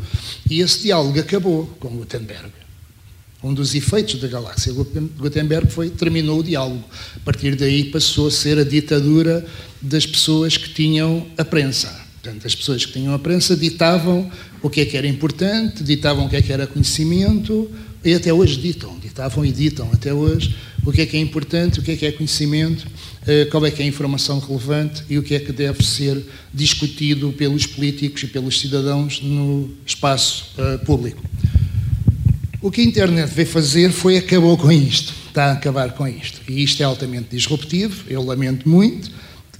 e esse diálogo acabou com Gutenberg. Um dos efeitos da galáxia Gutenberg foi terminou o diálogo. A partir daí passou a ser a ditadura das pessoas que tinham a prensa. Portanto, as pessoas que tinham a prensa ditavam o que é que era importante, ditavam o que é que era conhecimento e até hoje ditam, ditavam e ditam até hoje o que é que é importante, o que é que é conhecimento, eh, qual é que é a informação relevante e o que é que deve ser discutido pelos políticos e pelos cidadãos no espaço eh, público. O que a internet veio fazer foi acabou com isto, está a acabar com isto. E isto é altamente disruptivo, eu lamento muito,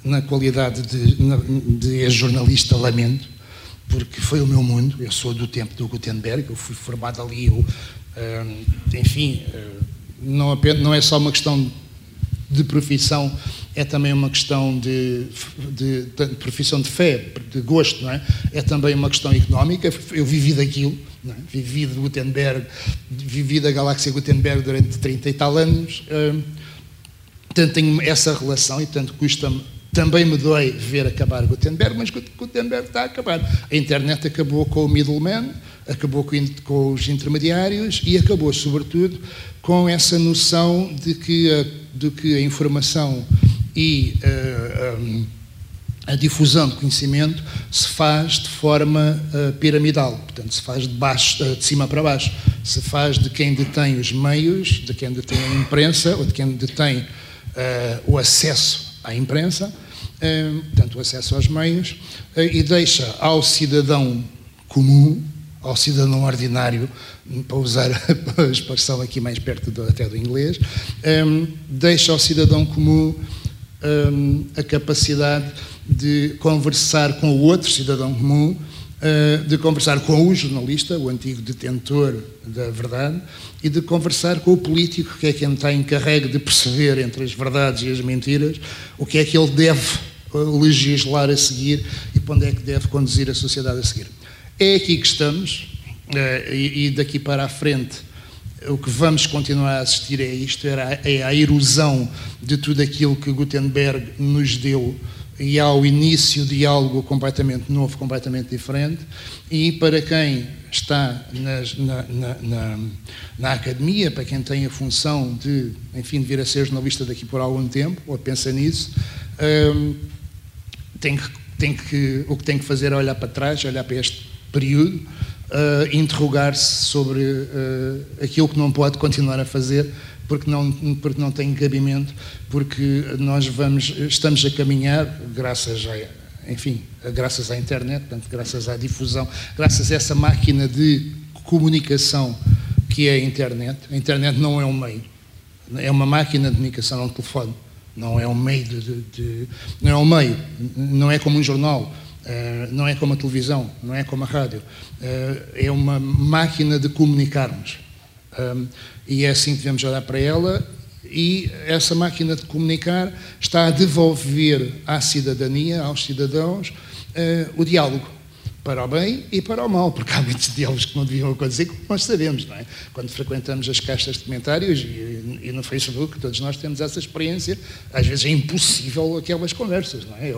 na qualidade de, de jornalista lamento, porque foi o meu mundo, eu sou do tempo do Gutenberg, eu fui formado ali, eu, hum, enfim, hum, não, apenas, não é só uma questão de profissão, é também uma questão de, de, de, profissão de fé, de gosto, não é? É também uma questão económica. Eu vivi daquilo, é? vivi de Gutenberg, vivi da galáxia Gutenberg durante 30 e tal anos. Hum, Portanto, tenho essa relação e, portanto, custa-me também me dói ver acabar Gutenberg, mas Gutenberg está a acabar. A internet acabou com o middleman, acabou com os intermediários e acabou, sobretudo, com essa noção de que a, de que a informação e uh, eh, um, a difusão de conhecimento se faz de forma uh, piramidal, portanto, se faz de, baixo, uh, de cima para baixo, se faz de quem detém os meios, de quem detém a imprensa ou de quem detém o acesso à imprensa portanto, o acesso aos meios, eh, e deixa ao cidadão comum, ao cidadão ordinário, para usar a *laughs* expressão aqui mais perto do, até do inglês, deixa ao cidadão comum a capacidade de conversar com o outro cidadão comum, eh, de conversar com o jornalista, o antigo detentor da verdade, e de conversar com o político, que é quem está encarregue de perceber entre as verdades e as mentiras o que é que ele deve eh, legislar a seguir e para onde é que deve conduzir a sociedade a seguir. É aqui que estamos, eh, e daqui para a frente o que vamos continuar a assistir é isto, é a erosão de tudo aquilo que Gutenberg nos deu e ao início de algo completamente novo, completamente diferente, e para quem está nas, na, na, na, na, academia, para quem tem a função de, enfim, de vir a ser jornalista daqui por algum tempo, ou pensa nisso, hum, tem que, tem que, o que tem que fazer é olhar para trás, olhar para este período, uh, interrogar-se sobre uh, aquilo que não pode continuar a fazer porque não, porque não tem cabimento, porque nós vamos, estamos a caminhar, graças a, enfim, graças à internet, portanto, graças à difusão, graças a essa máquina de comunicação que é a internet. A internet não é um meio, é uma máquina de comunicação, é um telefone, não é um meio de, de, de não é um meio, não é como um jornal. Uh, não é como a televisão, não é como a rádio, uh, é uma máquina de comunicarmos. E é assim que devemos olhar para ela. E essa máquina de comunicar está a devolver à cidadania, aos cidadãos, uh, o diálogo para o bem e para o mal, porque há muitos diálogos que não deviam acontecer, como nós sabemos, não é? Quando frequentamos as caixas de comentários e, e, no Facebook, todos nós temos essa experiência, às vezes é impossível aquelas conversas, não é?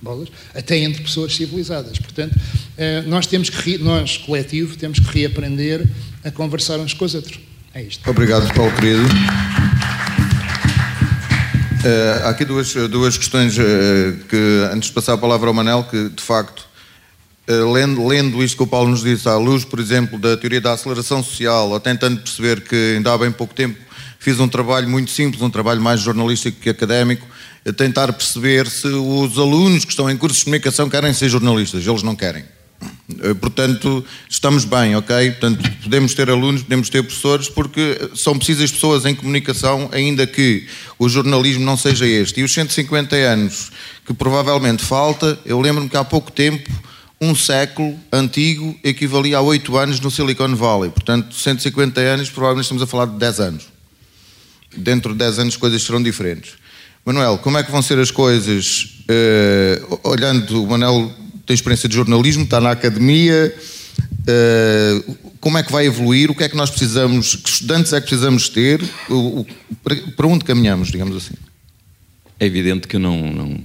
Bolas, até entre pessoas civilizadas. Portanto, eh, nós temos que, nós, coletivo, temos que reaprender a conversar uns com os outros. É isto. Obrigado, Paulo querido. Uh, há aqui duas, duas questões uh, que, antes de passar a palavra ao Manel, que de facto, uh, lendo, lendo isto que o Paulo nos disse, à luz, por exemplo, da teoria da aceleração social, ou tentando perceber que ainda há bem pouco tempo fiz um trabalho muito simples, um trabalho mais jornalístico que académico, a tentar perceber se os alunos que estão em cursos de comunicação querem ser jornalistas. Eles não querem. Eh, portanto, estamos bem, ok? Portanto, podemos ter alunos, podemos ter professores, porque são precisas pessoas em comunicação, ainda que o jornalismo não seja este. E os 150 anos que provavelmente falta, eu lembro-me que há pouco tempo, um século antigo equivalia a 8 anos no Silicon Valley. Portanto, 150 anos, provavelmente estamos a falar de 10 anos. Dentro de 10 anos, coisas serão diferentes. Manuel, como é que vão ser as coisas? Uh, olhando, o Manuel tem experiência de jornalismo, está na academia. Uh, como é que vai evoluir? O que é que nós precisamos? Que estudantes é que precisamos ter? O, o, para onde caminhamos, digamos assim? É evidente que eu não, não,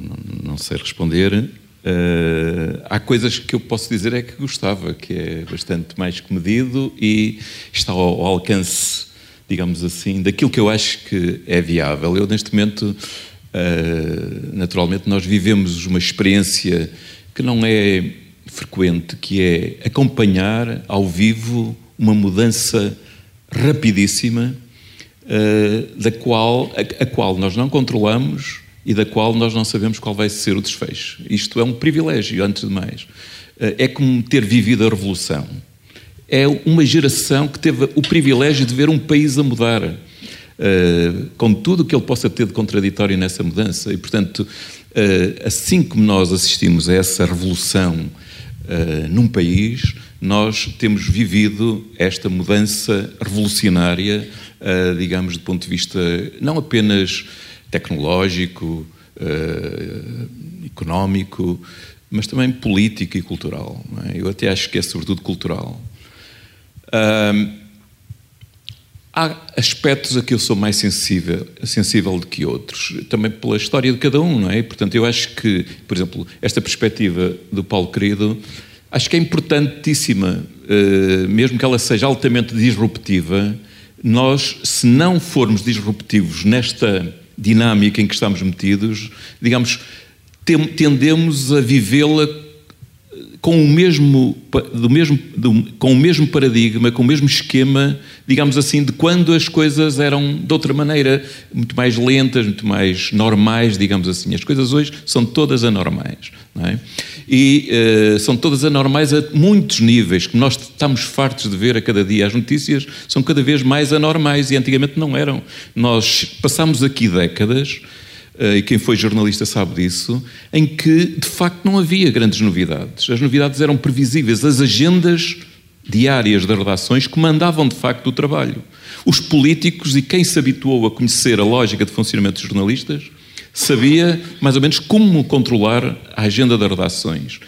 não sei responder. Uh, há coisas que eu posso dizer é que gostava, que é bastante mais comedido e está ao, ao alcance, digamos assim, daquilo que eu acho que é viável. Eu, neste momento, uh, naturalmente, nós vivemos uma experiência que não é frequente, que é acompanhar ao vivo uma mudança rapidíssima uh, da qual, a, a, qual nós não controlamos e da qual nós não sabemos qual vai ser o desfecho. Isto é um privilégio, antes de mais. Uh, é como ter vivido a Revolução. É uma geração que teve o privilégio de ver um país a mudar. Uh, com tudo o que ele possa ter de contraditório nessa mudança. E, portanto, assim como nós assistimos a essa revolução eh, num país, nós temos vivido esta mudança revolucionária, eh, digamos, do ponto de vista não apenas tecnológico, económico, mas também político e cultural. É? Eu até acho que é sobretudo cultural. Há aspectos a que eu sou mais sensível, sensível do que outros, também pela história de cada um, não é? Portanto, eu acho que, por exemplo, esta perspectiva do Paulo Querido, acho que é importantíssima, eh, mesmo que ela seja altamente disruptiva, nós, se não formos disruptivos nesta dinâmica em que estamos metidos, digamos, tendemos a vivê-la com o mesmo, do mesmo do, com o mesmo paradigma, com o mesmo esquema, digamos assim, de quando as coisas eram de outra maneira, muito mais lentas, muito mais normais, digamos assim. As coisas hoje são todas anormais, é? E uh, são todas anormais a muitos níveis, que nós estamos fartos de ver a cada dia. As notícias são cada vez mais anormais e antigamente não eram. Nós passamos aqui décadas e quem foi jornalista sabe disso, em que de facto não havia grandes novidades. As novidades eram previsíveis, as agendas diárias das redações comandavam de facto o trabalho. Os políticos e quem se habituou a conhecer a lógica de funcionamento dos jornalistas sabia mais ou menos como controlar a agenda das redações.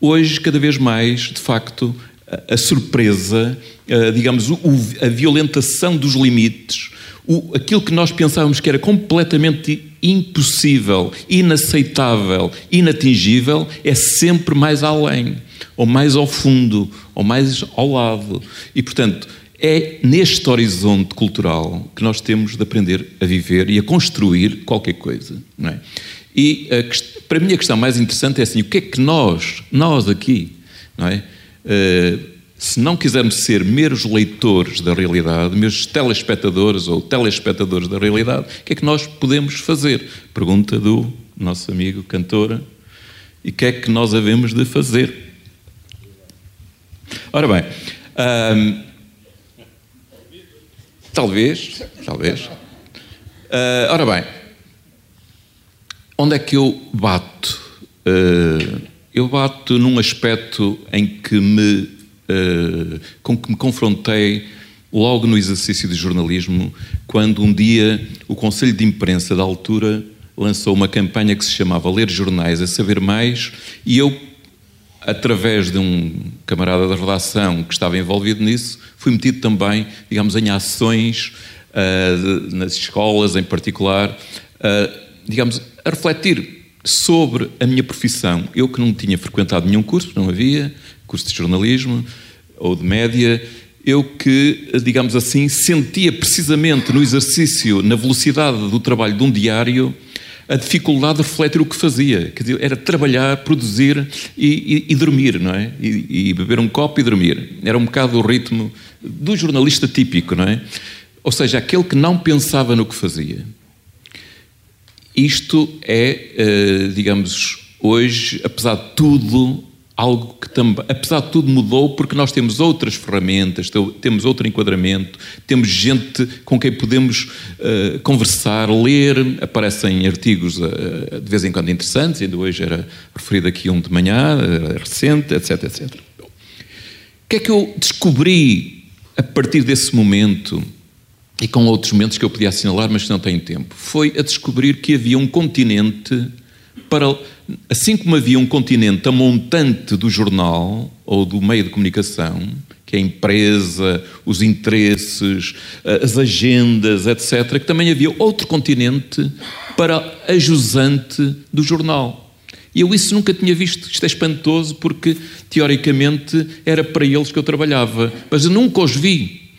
Hoje, cada vez mais, de facto, a, surpresa, a, digamos, a violentação dos limites, o, aquilo que nós pensávamos que era completamente impossível, inaceitável, inatingível, é sempre mais além, ou mais ao fundo, ou mais ao lado. E, portanto, é neste horizonte cultural que nós temos de aprender a viver e a construir qualquer coisa. É? E a, para mim a questão mais interessante é assim: o que é que nós, nós aqui, não é? Uh, se não quisermos ser meros leitores da realidade, meros telespectadores ou telespectadores da realidade, o que é que nós podemos fazer? Pergunta do nosso amigo cantora. E o que é que nós havemos de fazer? Ora bem, hum, talvez, talvez. Uh, ora bem, onde é que eu bato? Uh, eu bato num aspecto em que me eh, com que me confrontei logo no exercício de jornalismo, quando um dia o Conselho de Imprensa da altura lançou uma campanha que se chamava Ler Jornais a Saber Mais, e eu, através de um camarada da redação que estava envolvido nisso, fui metido também, digamos, em ações uh, nas escolas em particular, uh, digamos, a refletir sobre a minha profissão. Eu que não tinha frequentado nenhum curso, não havia, curso de jornalismo ou de média, eu que, digamos assim, sentia precisamente no exercício, na velocidade do trabalho de um diário, a dificuldade de refletir o que fazia. Quer dizer, era trabalhar, produzir e, e, e dormir, não é? E, e, beber um copo e dormir. Era um bocado o ritmo do jornalista típico, não é? Ou seja, aquele que não pensava no que fazia. Isto é, eh, digamos, hoje, apesar de tudo, algo que também, apesar de tudo, mudou porque nós temos outras ferramentas, temos outro enquadramento, temos gente com quem podemos uh, conversar, ler, aparecem artigos uh, de vez em quando interessantes, ainda hoje era referido aqui um de manhã, recente, etc, etc. O que é que eu descobri a partir desse momento e com outros momentos que eu podia assinalar, mas que não tenho tempo? Foi a descobrir que havia um continente para, assim como havia um continente a montante do jornal ou do meio de comunicação, que é a empresa, os interesses, eh, as agendas, etc., que também havia outro continente para a jusante do jornal. E eu isso nunca tinha visto. Isto é espantoso porque, teoricamente, era para eles que eu trabalhava. Mas eu nunca os vi.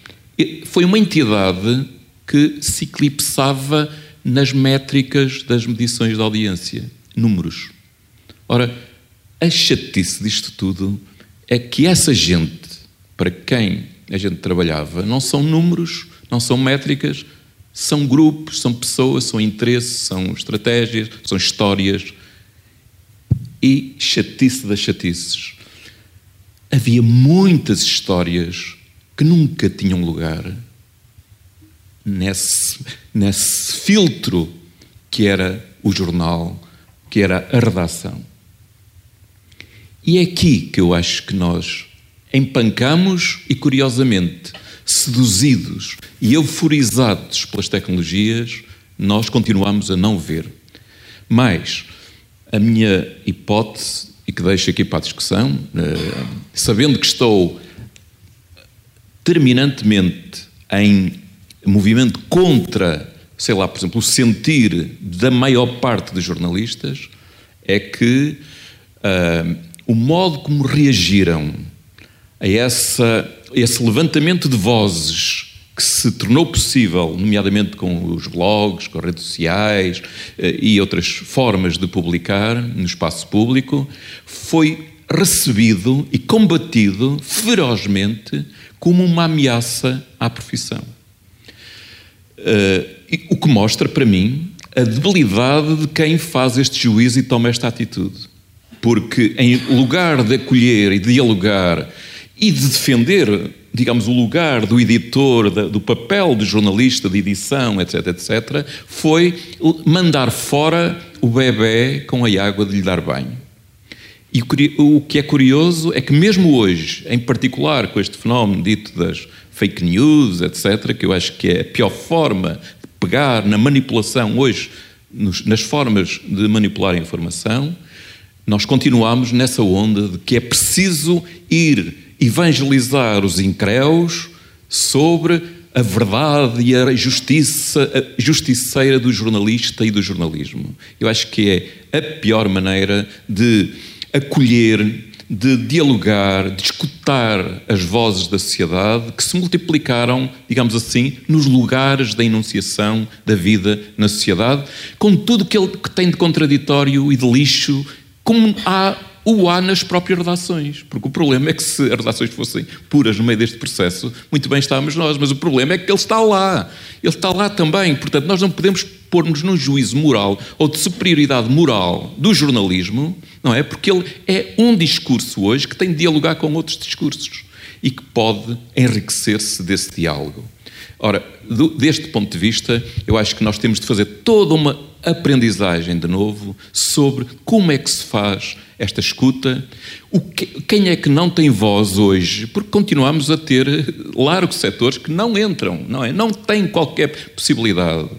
Foi uma entidade que se eclipsava nas métricas das medições de audiência números. Ora, a chatice disto tudo é que essa gente, para quem a gente trabalhava, não são números, não são métricas, são grupos, são pessoas, são interesses, são estratégias, são histórias. E chatice das chatices. Havia muitas histórias que nunca tinham lugar nesse, nesse filtro que era o jornal que era a redação. E é aqui que eu acho que nós empancamos e, curiosamente, seduzidos e euforizados pelas tecnologias, nós continuamos a não ver. Mas a minha hipótese, e que deixo aqui para a discussão, eh, sabendo que estou terminantemente em movimento contra, sei lá, por exemplo, o sentir da maior parte dos jornalistas, é que uh, o modo como reagiram a essa, esse levantamento de vozes que se tornou possível, nomeadamente com os blogs, com as redes sociais uh, e outras formas de publicar no espaço público, foi recebido e combatido ferozmente como uma ameaça à profissão. Uh, o que mostra para mim a debilidade de quem faz este juízo e toma esta atitude. Porque, em lugar de acolher e dialogar e de defender, digamos, o lugar do editor, do papel do jornalista, de edição, etc., etc., foi mandar fora o bebê com a água de lhe dar banho. E o que é curioso é que, mesmo hoje, em particular com este fenómeno dito das fake news, etc., que eu acho que é a pior forma pegar na manipulação hoje, nos, nas formas de manipular a informação, nós continuamos nessa onda de que é preciso ir evangelizar os incréus sobre a verdade e a justiça a justiceira do jornalista e do jornalismo. Eu acho que é a pior maneira de acolher de dialogar, de escutar as vozes da sociedade que se multiplicaram, digamos assim, nos lugares da enunciação da vida na sociedade, com tudo que ele que tem de contraditório e de lixo, como há o há nas próprias redações. Porque o problema é que se as redações fossem puras no meio deste processo, muito bem estávamos nós, mas o problema é que ele está lá. Ele está lá também. Portanto, nós não podemos pôr-nos num juízo moral ou de superioridade moral do jornalismo, não é? Porque ele é um discurso hoje que tem de dialogar com outros discursos e que pode enriquecer-se desse diálogo. Ora, do, deste ponto de vista, eu acho que nós temos de fazer toda uma aprendizagem de novo sobre como é que se faz esta escuta. Que, quem é que não tem voz hoje? Porque continuamos a ter largos setores que não entram, não é? Não têm qualquer possibilidade.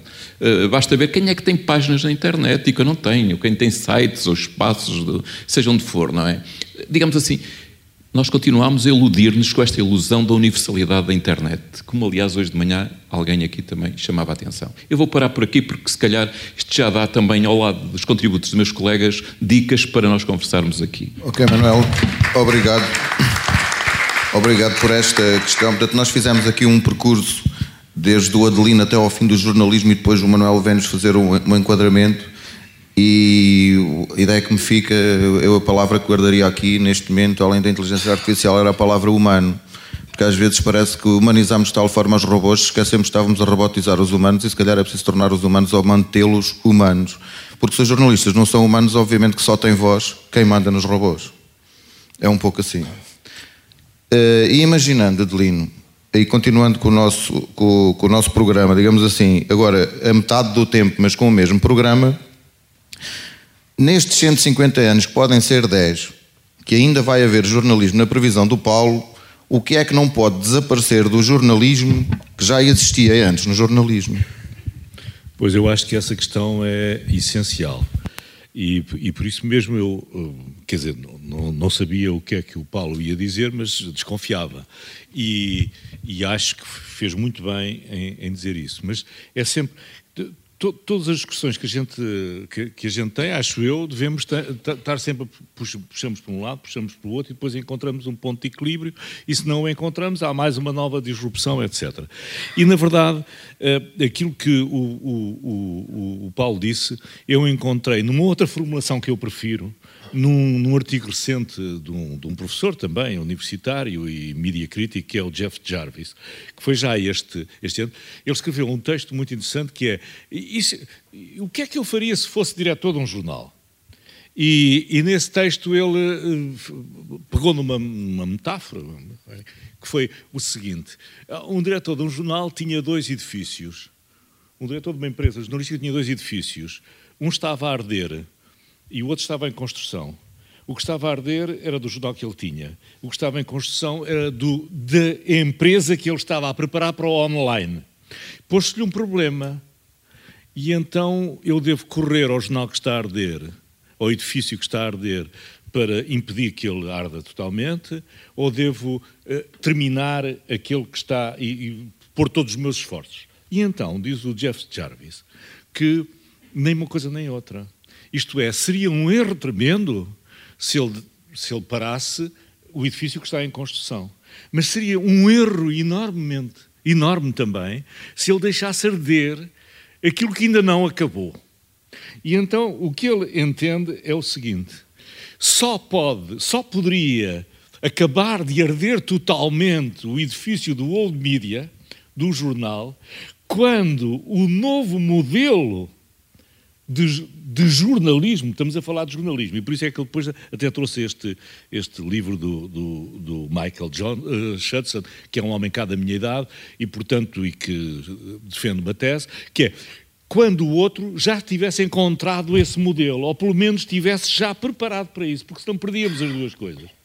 Uh, basta ver quem é que tem páginas na internet e que eu não tenho, quem tem sites ou espaços, de, seja onde for, não é? Digamos assim, nós continuamos a iludir-nos com esta ilusão da universalidade da internet, como aliás hoje de manhã alguém aqui também chamava a atenção. Eu vou parar por aqui porque se calhar isto já dá também ao lado dos contributos dos meus colegas dicas para nós conversarmos aqui. Ok, Manuel, obrigado. Obrigado por esta questão. Portanto, nós fizemos aqui um percurso desde o Adelino até ao fim do jornalismo e depois o Manuel vem-nos fazer um, um enquadramento e a ideia que me fica, eu a palavra que guardaria aqui neste momento, além da inteligência artificial, era a palavra humano. Porque às vezes parece que humanizamos de tal forma os robôs, esquecemos que estávamos a robotizar os humanos e se calhar é preciso tornar os humanos ou mantê-los humanos. Porque se os jornalistas não são humanos, obviamente que só têm voz quem manda nos robôs. É um pouco assim. Uh, e imaginando, Adelino, e continuando com o, nosso, com, com o nosso programa, digamos assim, agora a metade do tempo, mas com o mesmo programa, Nestes 150 anos, que podem ser 10, que ainda vai haver jornalismo na previsão do Paulo, o que é que não pode desaparecer do jornalismo que já existia antes no jornalismo? Pois eu acho que essa questão é essencial. E, e por isso mesmo eu, eh, quer dizer, não, não, sabia o que é que o Paulo ia dizer, mas desconfiava. E, e acho que fez muito bem em, em dizer isso. Mas é sempre to, todas as discussões que a gente, que, que, a gente tem, acho eu, devemos estar sempre, puxamos para um lado, puxamos para o outro e depois encontramos um ponto de equilíbrio e se não o encontramos, há mais uma nova disrupção, etc. E, na verdade, eh, aquilo que o, o, o, o Paulo disse, eu encontrei numa outra formulação que eu prefiro, num, num artigo recente de um, de um, professor também, universitário e mídia crítico, que é o Jeff Jarvis, que foi já este, este ano, ele escreveu um texto muito interessante que é isso, o que é que eu faria se fosse diretor de um jornal? E, e nesse texto ele uh, pegou numa, numa metáfora, que foi o seguinte, um diretor de um jornal tinha dois edifícios, um diretor de uma empresa jornalística tinha dois edifícios, um estava a arder e o outro estava em construção. O que estava a arder era do jornal que ele tinha. O que estava em construção era do, da empresa que ele estava a preparar para o online. Pôs-se-lhe um problema. E então eu devo correr ao jornal que está a arder, ao edifício que está a arder, para impedir que ele arda totalmente, ou devo uh, terminar aquele que está e, e pôr todos os meus esforços? E então, diz o Jeff Jarvis, que nem uma coisa nem outra. Isto é, seria um erro tremendo se ele, se ele parasse o edifício que está em construção. Mas seria um erro enormemente, enorme também, se ele deixasse arder aquilo que ainda não acabou. E então o que ele entende é o seguinte: só pode, só poderia acabar de arder totalmente o edifício do Old Media, do jornal, quando o novo modelo de, de, jornalismo, estamos a falar de jornalismo, e por isso é que ele depois até trouxe este, este livro do, do, do Michael John, uh, Shudson, que é um homem cá da minha idade, e portanto, e que defende uma tese, que é quando o outro já tivesse encontrado esse modelo, ou pelo menos estivesse já preparado para isso, porque senão perdíamos as duas coisas.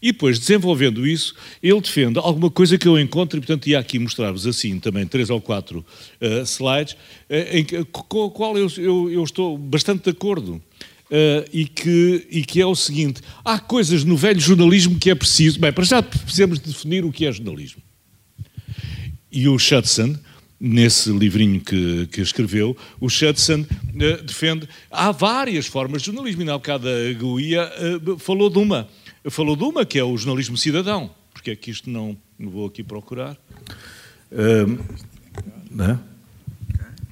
E depois, desenvolvendo isso, ele defende alguma coisa que eu encontro, e portanto ia aqui mostrar-vos assim também três ou quatro uh, slides, uh, com a qual eu, eu, eu, estou bastante de acordo. Uh, e, que, e que é o seguinte: há coisas no velho jornalismo que é preciso. Bem, para já precisamos definir o que é jornalismo. E o Shudson, nesse livrinho que, que escreveu, o Shudson uh, defende. Há várias formas de jornalismo, e na bocado a Guia uh, falou de uma falou de uma, que é o jornalismo cidadão. Porque é que isto não, não vou aqui procurar? Um, né?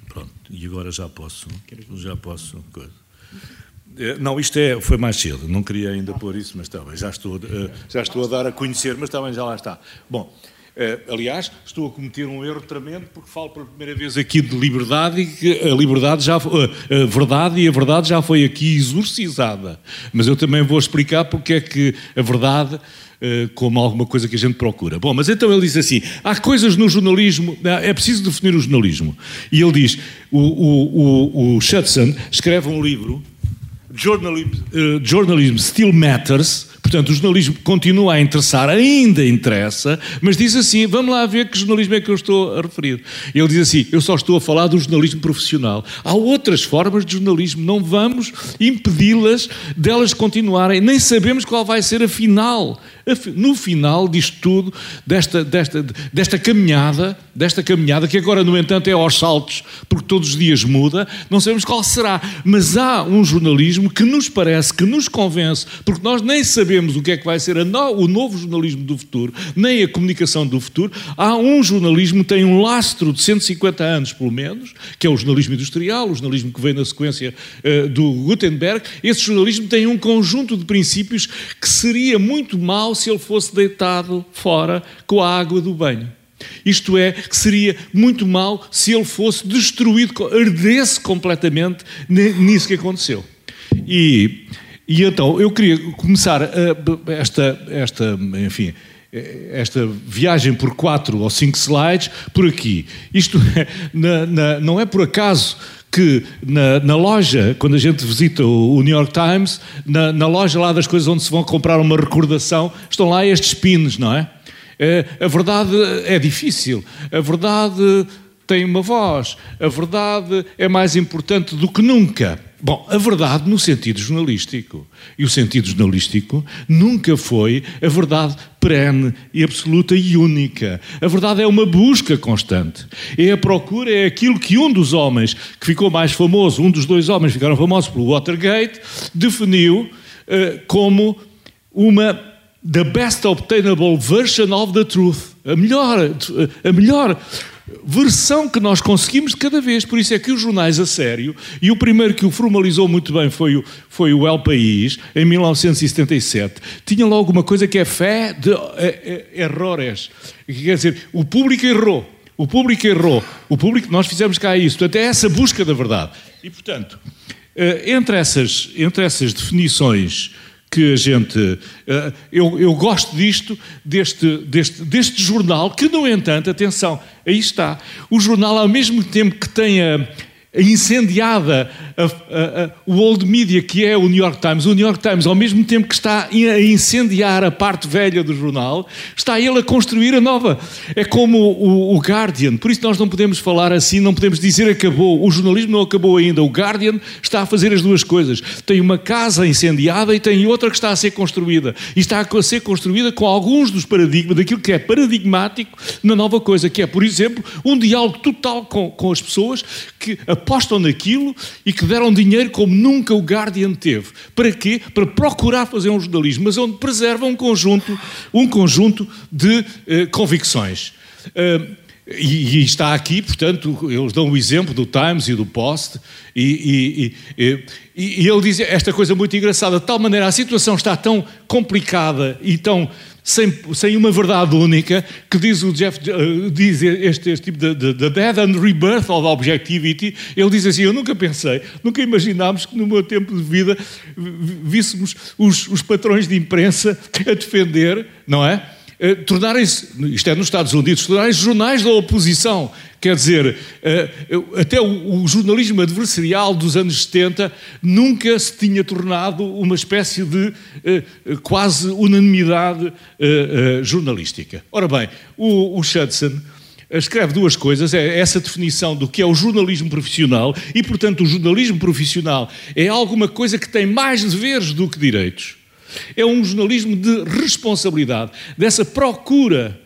Pronto, e agora já posso, já posso. Eh, não, isto é, foi mais cedo, não queria ainda pôr isso, mas está bem, já estou, uh, já estou a dar a conhecer, mas está bem, já lá está. Bom, aliás, estou a cometer um erro tremendo porque falo pela primeira vez aqui de liberdade e que a liberdade já uh, a verdade e a verdade já foi aqui exorcizada. Mas eu também vou explicar porque é que a verdade como alguma coisa que a gente procura. Bom, mas então ele diz assim: há coisas no jornalismo, é preciso definir o jornalismo. E ele diz: o, o, o, o escreve um livro journalism, uh, journalism still matters, portanto, o jornalismo continua a interessar, ainda interessa, mas diz assim: vamos lá ver que jornalismo é que eu estou a referir. Ele diz assim: eu só estou a falar do jornalismo profissional. Há outras formas de jornalismo, não vamos impedi-las delas continuarem, nem sabemos qual vai ser a final no final disto tudo, desta, desta, desta caminhada, desta caminhada, que agora, no entanto, é aos saltos, porque todos os dias muda, não sabemos qual será. Mas há um jornalismo que nos parece, que nos convence, porque nós nem sabemos o que é que vai ser no, o novo jornalismo do futuro, nem a comunicação do futuro. Há um jornalismo que tem um lastro de 150 anos, pelo menos, que é o jornalismo industrial, o jornalismo que vem na sequência uh, do Gutenberg. Esse jornalismo tem um conjunto de princípios que seria muito mau se ele fosse deitado fora com a água do banho. Isto é, que seria muito mal se ele fosse destruído, ardesse completamente nisso que aconteceu. E, e então, eu queria começar esta, esta, enfim, esta viagem por quatro ou cinco slides por aqui. Isto *laughs* é, na, na, não é por acaso que na, na, loja, quando a gente visita o, o New York Times, na, na, loja lá das coisas onde se vão comprar uma recordação, estão lá estes pins, não é? é? A verdade é difícil, a verdade tem uma voz, a verdade é mais importante do que nunca. Bom, a verdade no sentido jornalístico. E o sentido jornalístico nunca foi a verdade perene e absoluta e única. A verdade é uma busca constante. É a procura, é aquilo que um dos homens que ficou mais famoso, um dos dois homens que ficaram famosos pelo Watergate, definiu uh, como uma the best obtainable version of the truth. A melhor, a melhor versão que nós conseguimos de cada vez. Por isso é que os jornais a sério, e o primeiro que o formalizou muito bem foi o, foi o El País, em 1977, tinha logo uma coisa que é fé de é, é, errores. Quer dizer, o público errou. O público errou. O público, nós fizemos cá isso. Portanto, é essa busca da verdade. E, portanto, eh, entre essas, entre essas definições que a gente. Eh, eu, eu gosto disto, deste, deste, deste jornal, que, no entanto, atenção, aí está. O jornal, ao mesmo tempo que tem a, incendiada a, a, a, o old media que é o New York Times. O New York Times, ao mesmo tempo que está a incendiar a parte velha do jornal, está ele a construir a nova. É como o, o Guardian. Por isso nós não podemos falar assim, não podemos dizer acabou. O jornalismo não acabou ainda. O Guardian está a fazer as duas coisas. Tem uma casa incendiada e tem outra que está a ser construída. E está a ser construída com alguns dos paradigmas, daquilo que é paradigmático na nova coisa, que é, por exemplo, um diálogo total com, com as pessoas que apostam naquilo e que deram dinheiro como nunca o Guardian teve. Para quê? Para procurar fazer um jornalismo, mas onde preserva um conjunto, um conjunto de uh, convicções. Uh, e, e, está aqui, portanto, eles dão o exemplo do Times e do Post, e, e, e, ele diz esta coisa muito engraçada, de tal maneira a situação está tão complicada e tão sem, sem uma verdade única, que diz o Jeff, uh, diz este, este tipo de, de, de death and rebirth of objectivity, ele diz assim, eu nunca pensei, nunca imaginámos que no meu tempo de vida víssemos os, os patrões de imprensa a defender, não é? Eh, tornarem-se, isto é nos Estados Unidos, tornarem-se jornais da oposição. Quer dizer, eh, até o, jornalismo adversarial dos anos 70 nunca se tinha tornado uma espécie de eh, quase unanimidade jornalística. Ora bem, o, o Hudson escreve duas coisas, é essa definição do que é o jornalismo profissional e, portanto, o jornalismo profissional é alguma coisa que tem mais deveres do que direitos. É um jornalismo de responsabilidade, dessa procura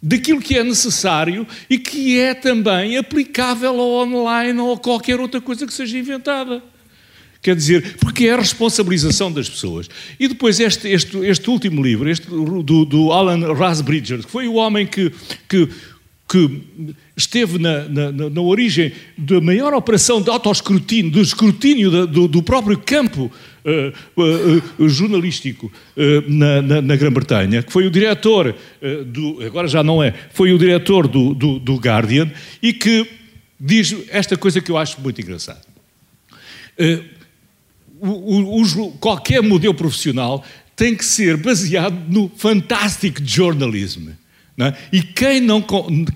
daquilo que é necessário e que é também aplicável ao online ou a qualquer outra coisa que seja inventada. Quer dizer, porque é a responsabilização das pessoas. E depois este, este, este último livro, este do, do Alan Rasbridger, que foi o homem que, que que esteve na, na, na, origem da maior operação de autoescrutínio, do escrutínio do, do, próprio campo uh, uh, uh, jornalístico na, na Grã-Bretanha, que foi o diretor do, agora já não é, foi o diretor do, do, do, Guardian e que diz esta coisa que eu acho muito engraçada. O, o, qualquer modelo profissional tem que ser baseado no fantastic journalism é? E quem não,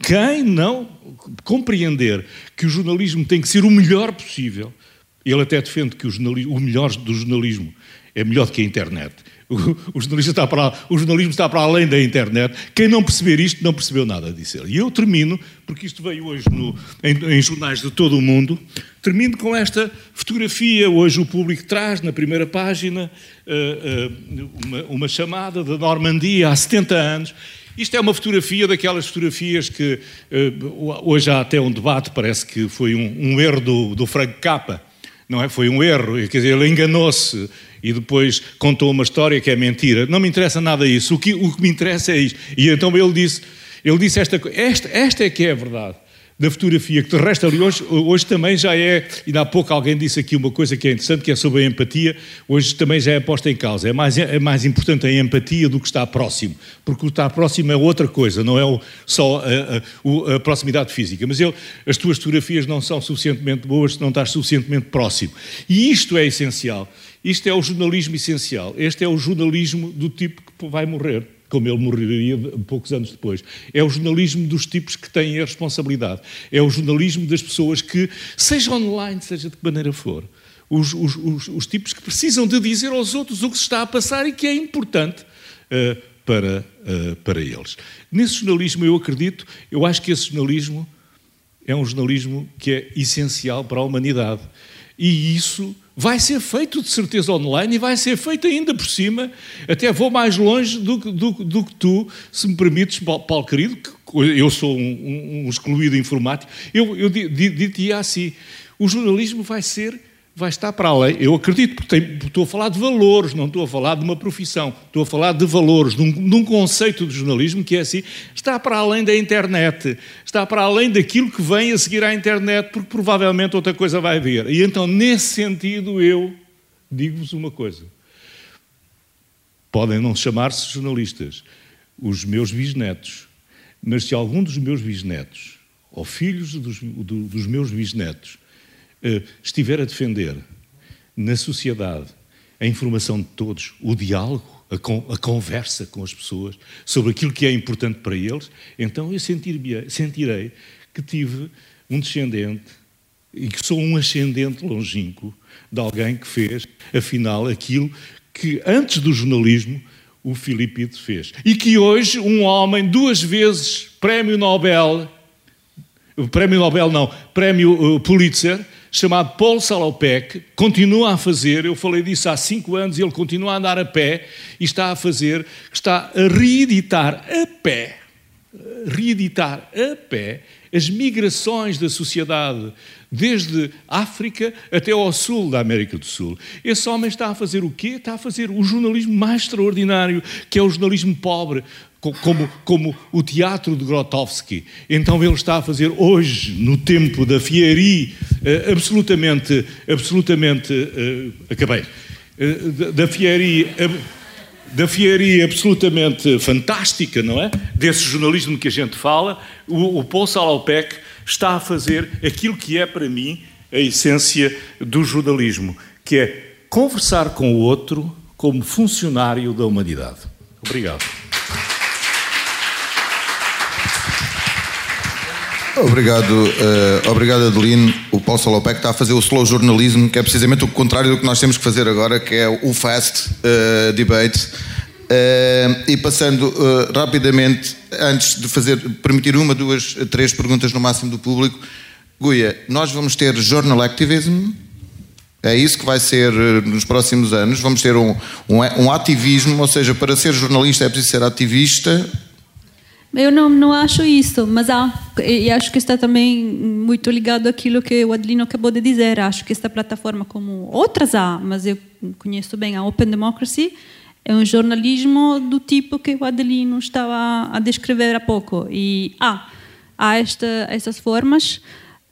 quem não compreender que o jornalismo tem que ser o melhor possível, ele até defende que o, o melhor do jornalismo é melhor do que a internet. O, o, está para, o jornalismo está para além da internet. Quem não perceber isto não percebeu nada, disse ele. E eu termino, porque isto veio hoje no, em, em, jornais de todo o mundo, termino com esta fotografia. Hoje o público traz na primeira página uh, uh, uma, uma chamada da Normandia há 70 anos isto é uma fotografia daquelas fotografias que uh, hoje há até um debate, parece que foi um, um erro do, do Frank Capa, não é? Foi um erro, quer dizer, ele enganou-se e depois contou uma história que é mentira. Não me interessa nada isso, o que, o que me interessa é isto. E então ele disse, ele disse esta, esta, esta é que é a verdade da fotografia, que de resto ali hoje, hoje também já é, e há pouco alguém disse aqui uma coisa que é interessante, que é sobre a empatia, hoje também já é posta em causa. É mais, é mais importante a empatia do que estar próximo, porque o estar próximo é outra coisa, não é o, só a, a, a, proximidade física. Mas eu, as tuas fotografias não são suficientemente boas se não estás suficientemente próximo. E isto é essencial. Isto é o jornalismo essencial. Este é o jornalismo do tipo que vai morrer como ele morreria poucos anos depois. É o jornalismo dos tipos que têm a responsabilidade. É o jornalismo das pessoas que, seja online, seja de que maneira for, os, os, os, os tipos que precisam de dizer aos outros o que se está a passar e que é importante uh, para, uh, para eles. Nesse jornalismo, eu acredito, eu acho que esse jornalismo é um jornalismo que é essencial para a humanidade. E isso vai ser feito de certeza online e vai ser feito ainda por cima. Até vou mais longe do, do, do que tu, se me permites, Paulo querido, que eu sou um, um excluído informático. Eu, eu diria assim: o jornalismo vai ser vai estar para além. Eu acredito, porque estou a falar de valores, não estou a falar de uma profissão, estou a falar de valores, de um, de um, conceito de jornalismo que é assim, está para além da internet, está para além daquilo que vem a seguir à internet, porque provavelmente outra coisa vai vir. E então, nesse sentido, eu digo-vos uma coisa. Podem não chamar-se jornalistas, os meus bisnetos, mas se algum dos meus bisnetos, ou filhos dos, do, dos meus bisnetos, estiver a defender na sociedade a informação de todos, o diálogo, a, con a, conversa com as pessoas sobre aquilo que é importante para eles, então eu sentir sentirei que tive um descendente e que sou um ascendente longínquo de alguém que fez, afinal, aquilo que antes do jornalismo o Filipito fez. E que hoje um homem, duas vezes prémio Nobel, prémio Nobel não, prémio uh, Pulitzer, chamado Paul Salopek, continua a fazer, eu falei disso há cinco anos, ele continua a andar a pé e está a fazer, está a reeditar a pé, reeditar a pé as migrações da sociedade desde África até ao sul da América do Sul. Esse homem está a fazer o quê? Está a fazer o jornalismo mais extraordinário, que é o jornalismo pobre, como, como o teatro de Grotowski. Então ele está a fazer hoje, no tempo da Fieri, uh, absolutamente, absolutamente, uh, acabei, uh, da Fieri da Fieri absolutamente fantástica, não é? Desse jornalismo que a gente fala, o, o Paul Salopek está a fazer aquilo que é para mim a essência do jornalismo, que é conversar com o outro como funcionário da humanidade. Obrigado. Obrigado, uh, obrigado Adelino. O Paulo Salopec está a fazer o slow jornalismo, que é precisamente o contrário do que nós temos que fazer agora, que é o fast uh, debate. Uh, e passando rapidamente, antes de fazer, permitir uma, duas, três perguntas no máximo do público, Guia, nós vamos ter journal activism, é isso que vai ser nos próximos anos. Vamos ter um, um, um ativismo, ou seja, para ser jornalista é preciso ser ativista, eu não, não acho isso, mas há, e acho que está também muito ligado àquilo que o Adelino acabou de dizer. Acho que esta plataforma, como outras há, mas eu conheço bem a Open Democracy, é um jornalismo do tipo que o Adelino estava a descrever há pouco. E há, há esta, essas formas.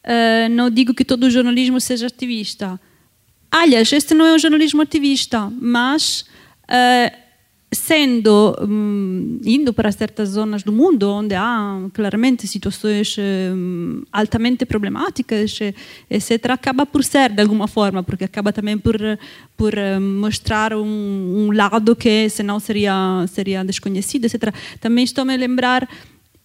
Uh, não digo que todo jornalismo seja ativista. Aliás, este não é um jornalismo ativista, mas uh, sendo um, indo para certas zonas do mundo onde há claramente situações um, altamente problemáticas etc acaba por ser de alguma forma porque acaba também por por mostrar um, um lado que senão seria seria desconhecido etc também estou me a lembrar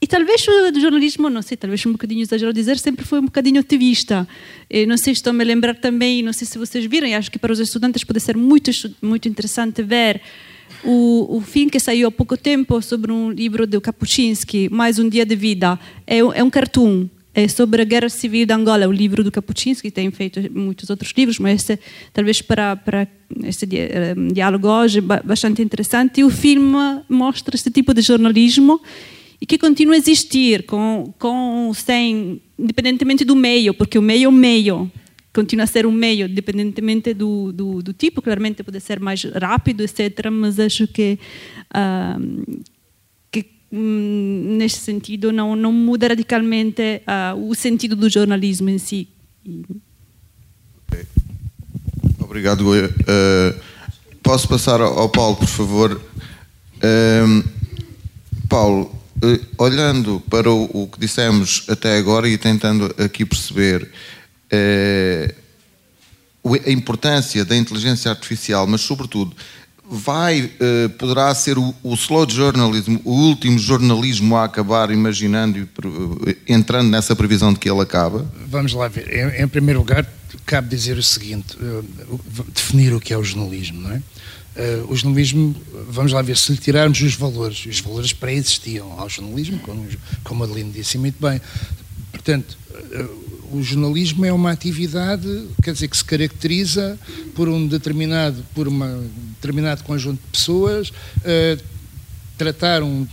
e talvez o jornalismo, não sei, talvez um bocadinho exagero dizer, sempre foi um bocadinho ativista. E não sei, estou me a lembrar também, não sei se vocês viram, e acho que para os estudantes pode ser muito, muito interessante ver o, o filme que saiu há pouco tempo sobre um livro do Kapuscinski, Mais um Dia de Vida, é, é um cartoon. É sobre a Guerra Civil da Angola, o livro do Kapuscinski, tem feito muitos outros livros, mas esse, talvez para, para esse um, diálogo hoje, bastante interessante. E o filme mostra esse tipo de jornalismo e que continua a existir, com, com, sem, independentemente do meio, porque o meio é o meio continua a ser um meio, independentemente do, do, do, tipo, claramente pode ser mais rápido, etc. Mas acho que, uh, que um, neste sentido não, não muda radicalmente uh, o sentido do jornalismo em si. Obrigado. Uh, posso passar ao Paulo, por favor? Paulo, eh, olhando para o, o que dissemos até agora e tentando aqui perceber a importância da inteligência artificial, mas sobretudo vai eh, poderá ser o, o, slow journalism, o último jornalismo a acabar, imaginando e eh, entrando nessa previsão de que ele acaba? Vamos lá ver. Em, em primeiro lugar, cabe dizer o seguinte: uh, definir o que é o jornalismo, não é? Uh, o jornalismo, vamos lá ver, se lhe tirarmos os valores, os valores pré-existiam ao jornalismo, como, como a Adeline disse muito bem. Portanto, uh, o jornalismo é uma atividade, quer dizer, que se caracteriza por um determinado, por uma determinado conjunto de pessoas, uh, tratar um,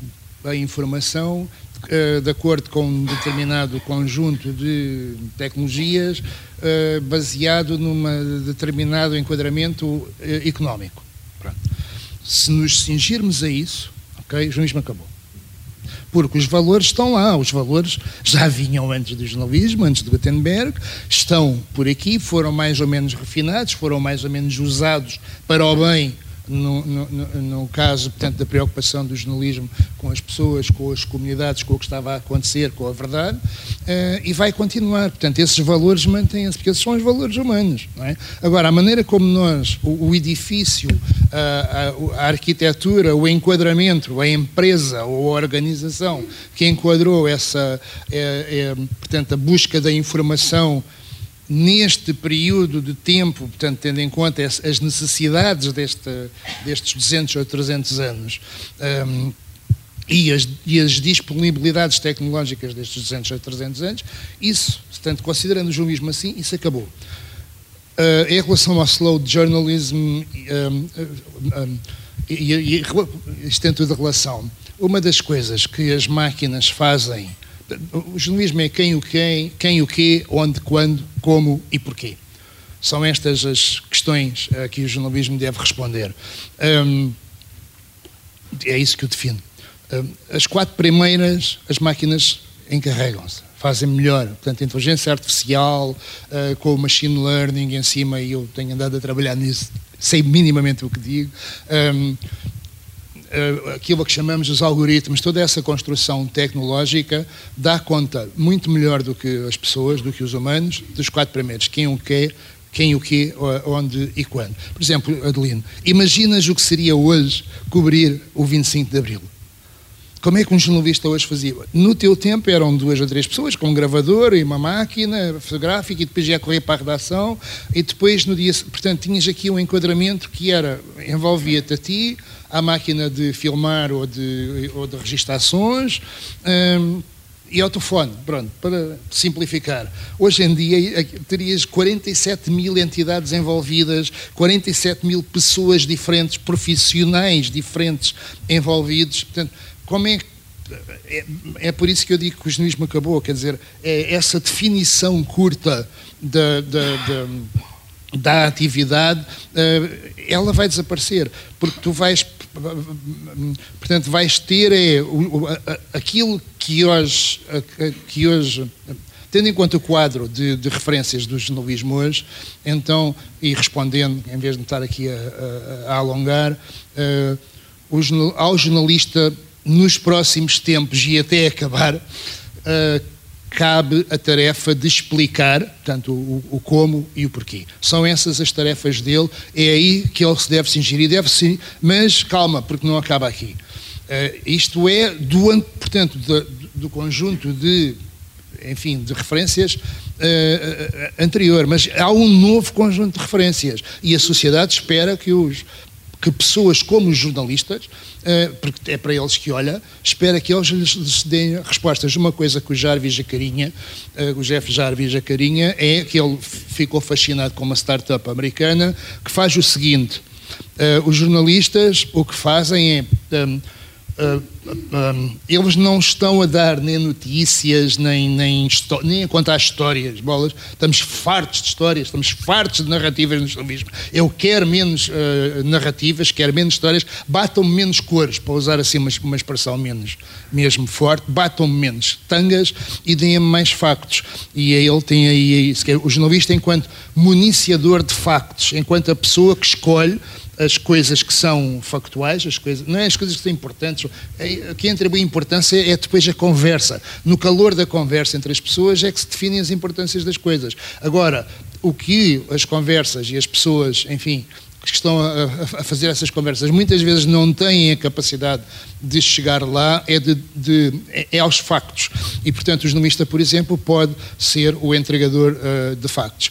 a informação uh, de acordo com um determinado conjunto de tecnologias uh, baseado num determinado enquadramento económico. Pronto. Se nos cingirmos a isso, ok, o jornalismo acabou porque os valores estão lá, os valores já vinham antes do jornalismo, antes do Gutenberg, estão por aqui, foram mais ou menos refinados, foram mais ou menos usados para o bem no, no, no, caso, portanto, da preocupação do jornalismo com as pessoas, com as comunidades, com o que estava a acontecer, com a verdade, uh, e vai continuar. Portanto, esses valores mantêm-se, porque esses são os valores humanos. É? Agora, a maneira como nós, o, o edifício, a, a, a, arquitetura, o enquadramento, a empresa ou a organização que enquadrou essa, é, é, portanto, a busca da informação neste período de tempo, portanto, tendo em conta as necessidades deste, destes 200 ou 300 anos, um, e as, e as, disponibilidades tecnológicas destes 200 ou 300 anos, isso, portanto, considerando o jornalismo assim, isso acabou. Uh, em relação ao slow journalism um, um, um, e, e, tem tudo relação, uma das coisas que as máquinas fazem o jornalismo é quem, o quem, quem, o quê, onde, quando, como e porquê. São estas as questões a que o jornalismo deve responder. Um, é isso que o define. Um, as quatro primeiras, as máquinas encarregam-se, fazem melhor. Portanto, inteligência artificial, uh, com o machine learning em cima, e eu tenho andado a trabalhar nisso, sei minimamente o que digo. Um, uh, aquilo que chamamos os algoritmos, toda essa construção tecnológica dá conta muito melhor do que as pessoas, do que os humanos, dos quatro primeiros, quem o quê, quem o quê, onde e quando. Por exemplo, Adelino, imaginas o que seria hoje cobrir o 25 de Abril? Como é que um jornalista hoje fazia? No teu tempo eram duas ou três pessoas com um gravador e uma máquina fotográfica e depois ia correr para a redação e depois no dia... Portanto, tinhas aqui um enquadramento que era, envolvia-te a ti, à máquina de filmar ou de, ou de registrações um, e ao pronto, para simplificar. Hoje em dia eh, terias 47 mil entidades envolvidas, 47 mil pessoas diferentes, profissionais diferentes envolvidos. Portanto, como é é, é, por isso que eu digo que o jornalismo acabou, quer dizer, é essa definição curta da, da, da da atividade, eh, ela vai desaparecer, porque tu vais, portanto, vais ter é, aquilo que hoje, que hoje tendo em conta o quadro de, de, referências do jornalismo hoje, então, e respondendo, em vez de estar aqui a, a, a alongar, uh, ao jornalista, nos próximos tempos e até acabar, uh, cabe a tarefa de explicar, portanto, o, o, como e o porquê. São essas as tarefas dele, é aí que ele se deve se ingerir, deve se, mas calma, porque não acaba aqui. Uh, isto é do, portanto, do, do conjunto de, enfim, de referências uh, anterior, mas há um novo conjunto de referências e a sociedade espera que os que pessoas como os jornalistas, eh, porque é para eles que olha, espera que eles lhes deem respostas. Uma coisa que o Jarvis Jacarinha, eh, o Jeff Jarvis Jacarinha, é que ele ficou fascinado com uma startup americana que faz o seguinte, eh, os jornalistas o que fazem é uh, uh, eles não estão a dar nem notícias, nem, nem, nem a contar histórias, bolas. Estamos fartos de histórias, estamos fartos de narrativas no jornalismo. Eu quero menos uh, narrativas, quero menos histórias, batam-me menos cores, para usar assim uma, uma expressão menos, mesmo forte, batam-me menos tangas e deem-me mais factos. E ele tem aí, o jornalista enquanto municiador de factos, enquanto a pessoa que escolhe as coisas que são factuais, as coisas, não é as coisas que são importantes. É, que entra bem importância é depois a conversa. No calor da conversa entre as pessoas é que se definem as importâncias das coisas. Agora, o que as conversas e as pessoas, enfim, que estão a, a, fazer essas conversas muitas vezes não têm a capacidade de chegar lá é, de, de, é aos factos. E, portanto, o jornalista, por exemplo, pode ser o entregador uh, de factos.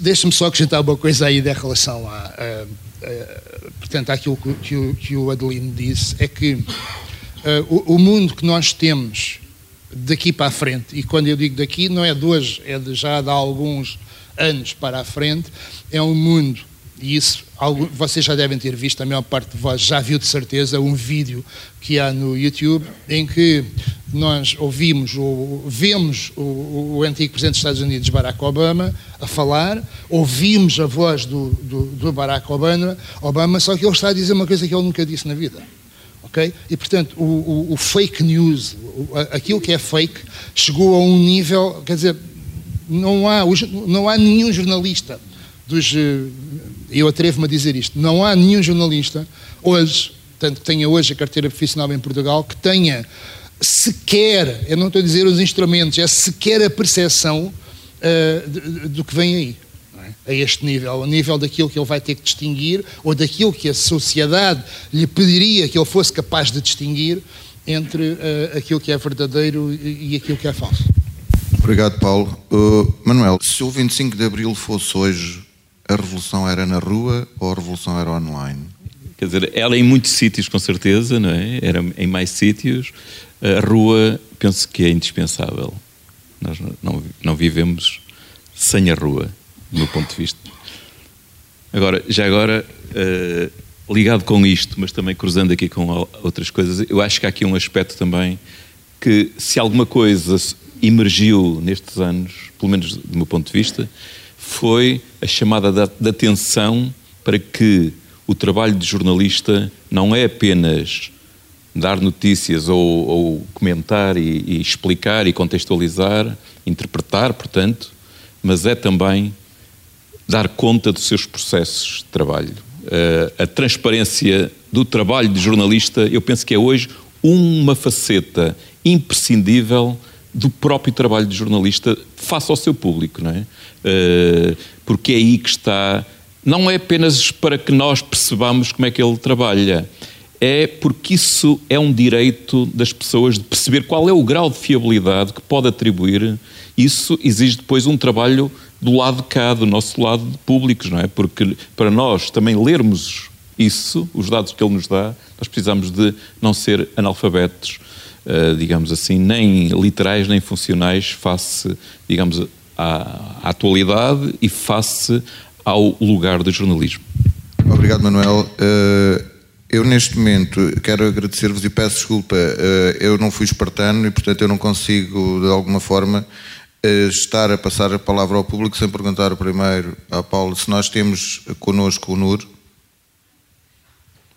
Deixe-me só acrescentar uma coisa aí da relação à, uh, portanto, àquilo que, que, o, que o Adelino disse, é que uh, o, o, mundo que nós temos daqui para a frente, e quando eu digo daqui, não é de hoje, é de já de há alguns anos para a frente, é um mundo e isso vocês já devem ter visto, a maior parte de vós já viu de certeza um vídeo que há no YouTube em que nós ouvimos ou vemos o, o antigo Presidente dos Estados Unidos, Barack Obama, a falar, ouvimos a voz do, do, do Barack Obama, Obama, só que ele está a dizer uma coisa que ele nunca disse na vida. Okay? E, portanto, o, o, o fake news, aquilo que é fake, chegou a um nível, quer dizer, não há, não há nenhum jornalista dos. Eu atrevo-me a dizer isto. Não há nenhum jornalista hoje, tanto que tenha hoje a carteira profissional em Portugal, que tenha sequer, eu não estou a dizer os instrumentos, é sequer a percepção uh, do que vem aí. É? A este nível, ao nível daquilo que ele vai ter que distinguir, ou daquilo que a sociedade lhe pediria que ele fosse capaz de distinguir entre uh, aquilo que é verdadeiro e, e aquilo que é falso. Obrigado, Paulo. Uh, Manuel, se o 25 de Abril fosse hoje, a revolução era na rua ou a revolução era online? Quer dizer, ela em muitos sítios, com certeza, não é? Era em mais sítios. A rua, penso que é indispensável. Nós não, não vivemos sem a rua, do meu ponto de vista. Agora, já agora, uh, ligado com isto, mas também cruzando aqui com outras coisas, eu acho que há aqui um aspecto também que, se alguma coisa emergiu nestes anos, pelo menos do meu ponto de vista, foi a chamada de atenção para que o trabalho de jornalista não é apenas dar notícias ou, ou comentar e, e, explicar e contextualizar, interpretar, portanto, mas é também dar conta dos seus processos de trabalho. Uh, a transparência do trabalho de jornalista, eu penso que é hoje uma faceta imprescindível do próprio trabalho de jornalista face ao seu público, não é? Uh, porque é aí que está. Não é apenas para que nós percebamos como é que ele trabalha, é porque isso é um direito das pessoas de perceber qual é o grau de fiabilidade que pode atribuir. Isso exige depois um trabalho do lado de cá, do nosso lado de públicos, não é? Porque para nós também lermos isso, os dados que ele nos dá, nós precisamos de não ser analfabetos digamos assim, nem literais nem funcionais face, digamos, à, à atualidade e face ao lugar do jornalismo. Obrigado, Manuel. Eh, eu, neste momento, quero agradecer-vos e peço desculpa, eh, eu não fui espartano e, portanto, eu não consigo, de alguma forma, estar a passar a palavra ao público sem perguntar primeiro a Paulo se nós temos connosco o NUR.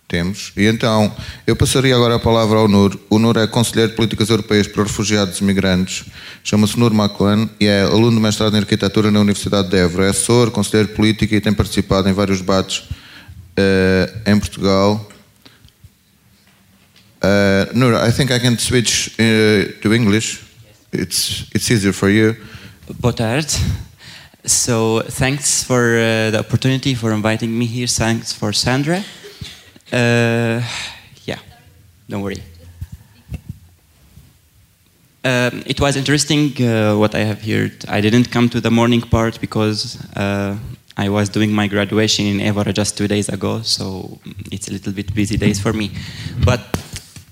Temos. E então, eu passaria agora a palavra ao NUR. O NUR é Conselheiro de Políticas Europeias para Refugiados e Migrantes. Chama-se NUR Maclan e é aluno de mestrado em Arquitetura na Universidade de Évora. É assessor, conselheiro político e tem participado em vários debates uh, em Portugal. Uh, Nur, I think I can switch uh, to English. It's, it's easier for you. Boa tarde. So, thanks for uh, the opportunity for inviting me here. Thanks for Sandra. Uh, yeah, don't worry. Um, it was interesting uh, what I have heard. I didn't come to the morning part because uh, I was doing my graduation in Evora just two days ago, so it's a little bit busy days for me. But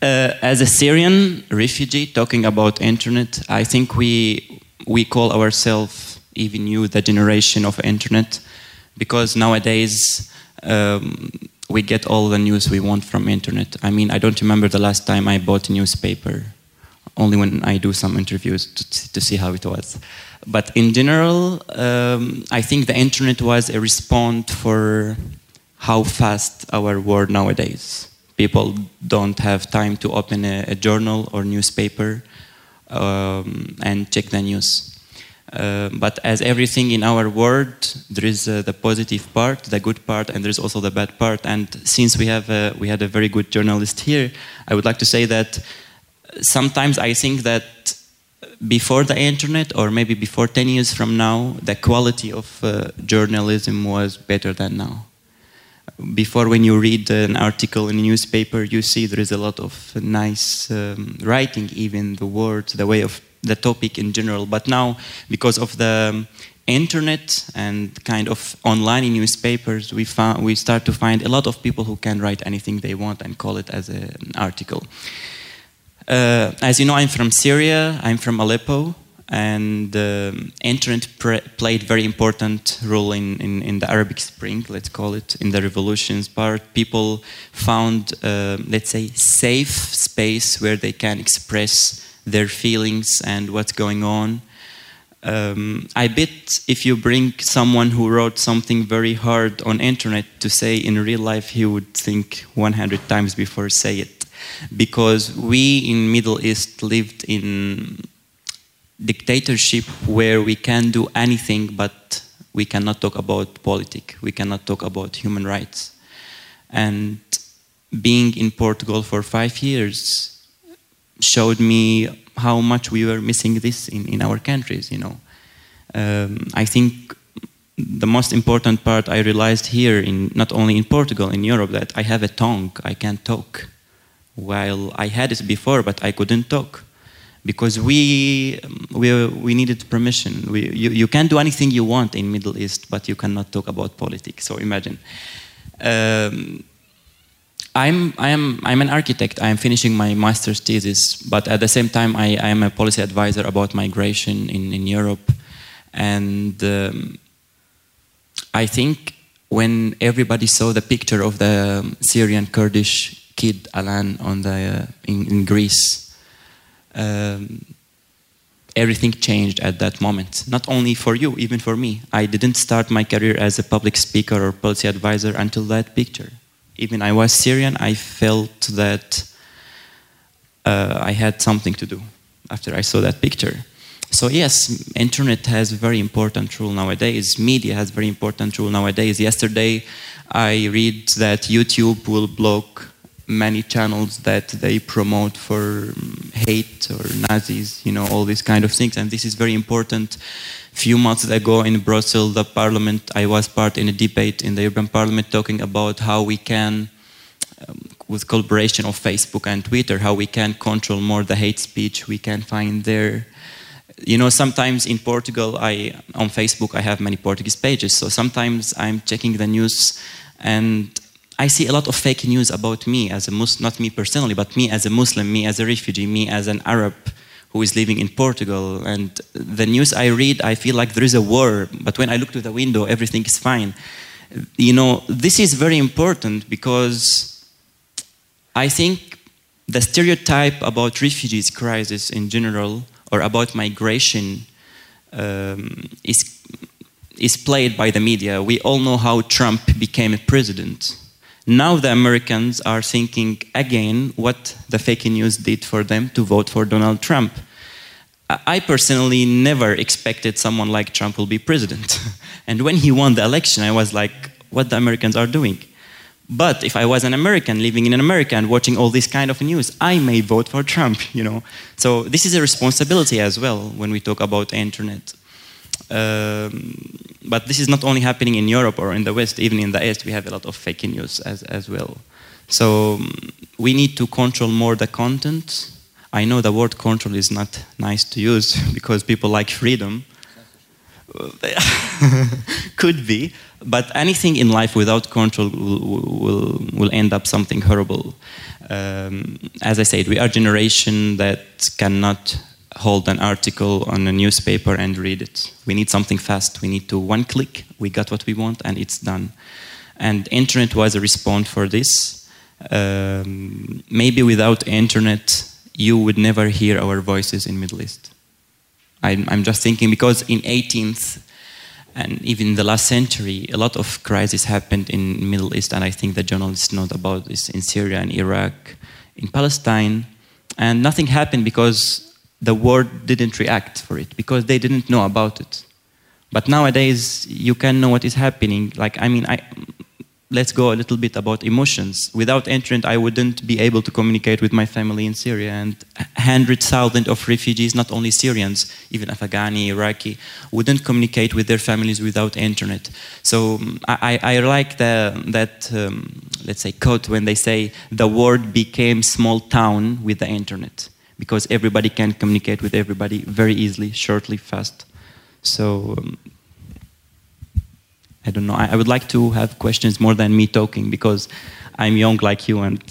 uh, as a Syrian refugee talking about internet, I think we we call ourselves even you the generation of internet because nowadays. Um, we get all the news we want from internet. I mean, I don't remember the last time I bought a newspaper, only when I do some interviews to, to see how it was. But in general, um, I think the internet was a response for how fast our world nowadays. People don't have time to open a, a journal or newspaper um, and check the news. Uh, but as everything in our world, there is uh, the positive part, the good part, and there is also the bad part. And since we have uh, we had a very good journalist here, I would like to say that sometimes I think that before the internet, or maybe before 10 years from now, the quality of uh, journalism was better than now. Before, when you read an article in a newspaper, you see there is a lot of nice um, writing, even the words, the way of the topic in general. But now, because of the internet and kind of online newspapers, we found we start to find a lot of people who can write anything they want and call it as an article. Uh, as you know, I'm from Syria. I'm from Aleppo, and um, internet played very important role in, in, in, the Arabic Spring, let's call it, in the revolutions part. People found, uh, let's say, safe space where they can express their feelings and what's going on. Um, I bet if you bring someone who wrote something very hard on internet to say in real life, he would think 100 times before say it, because we in Middle East lived in dictatorship where we can do anything, but we cannot talk about politics, we cannot talk about human rights, and being in Portugal for five years showed me how much we were missing this in, in our countries, you know. Um, I think the most important part I realized here, in not only in Portugal, in Europe, that I have a tongue, I can talk. While I had it before, but I couldn't talk because we, we, we needed permission. We, you, you can do anything you want in Middle East, but you cannot talk about politics. So imagine. Um, I'm, I am, I'm an architect. I am finishing my master's thesis, but at the same time, I, I am a policy advisor about migration in, in Europe. And um, I think when everybody saw the picture of the Syrian Kurdish kid Alan on the, uh, in, in Greece, um, everything changed at that moment. Not only for you, even for me. I didn't start my career as a public speaker or policy advisor until that picture. Even I was Syrian, I felt that uh, I had something to do after I saw that picture. So yes, internet has a very important role nowadays. Media has very important role nowadays. Yesterday, I read that YouTube will block many channels that they promote for um, hate or Nazis, you know, all these kind of things. And this is very important. Few months ago in Brussels, the parliament, I was part in a debate in the European Parliament talking about how we can, um, with collaboration of Facebook and Twitter, how we can control more the hate speech we can find there. You know, sometimes in Portugal, I on Facebook I have many Portuguese pages, so sometimes I'm checking the news and I see a lot of fake news about me as a Muslim, not me personally, but me as a Muslim, me as a refugee, me as an Arab who is living in Portugal. And the news I read, I feel like there is a war, but when I look to the window, everything is fine. You know, this is very important because I think the stereotype about refugees crisis in general or about migration um, is, is played by the media. We all know how Trump became a president now the Americans are thinking again what the fake news did for them to vote for Donald Trump. I personally never expected someone like Trump will be president. *laughs* and when he won the election, I was like, what the Americans are doing. But if I was an American living in America and watching all this kind of news, I may vote for Trump, you know. So this is a responsibility as well when we talk about internet. Um, but this is not only happening in Europe or in the West, even in the East, we have a lot of fake news as, as well. So um, we need to control more the content. I know the word control is not nice to use *laughs* because people like freedom. *laughs* Could be, but anything in life without control will, will, will end up something horrible. Um, as I said, we are generation that cannot hold an article on a newspaper and read it. We need something fast. We need to one click, we got what we want, and it's done. And internet was a response for this. Um, maybe without internet, you would never hear our voices in Middle East. I'm, I'm just thinking because in 18th and even in the last century, a lot of crises happened in Middle East, and I think the journalists know about this in Syria and Iraq, in Palestine, and nothing happened because the world didn't react for it because they didn't know about it. But nowadays, you can know what is happening. Like, I mean, I, let's go a little bit about emotions. Without internet, I wouldn't be able to communicate with my family in Syria. And 100,000 of refugees, not only Syrians, even Afghani, Iraqi, wouldn't communicate with their families without internet. So um, I, I like the, that, um, let's say, quote when they say, the world became small town with the internet because everybody can communicate with everybody very easily, shortly, fast. So um, I don't know. I, I, would like to have questions more than me talking because I'm young like you and.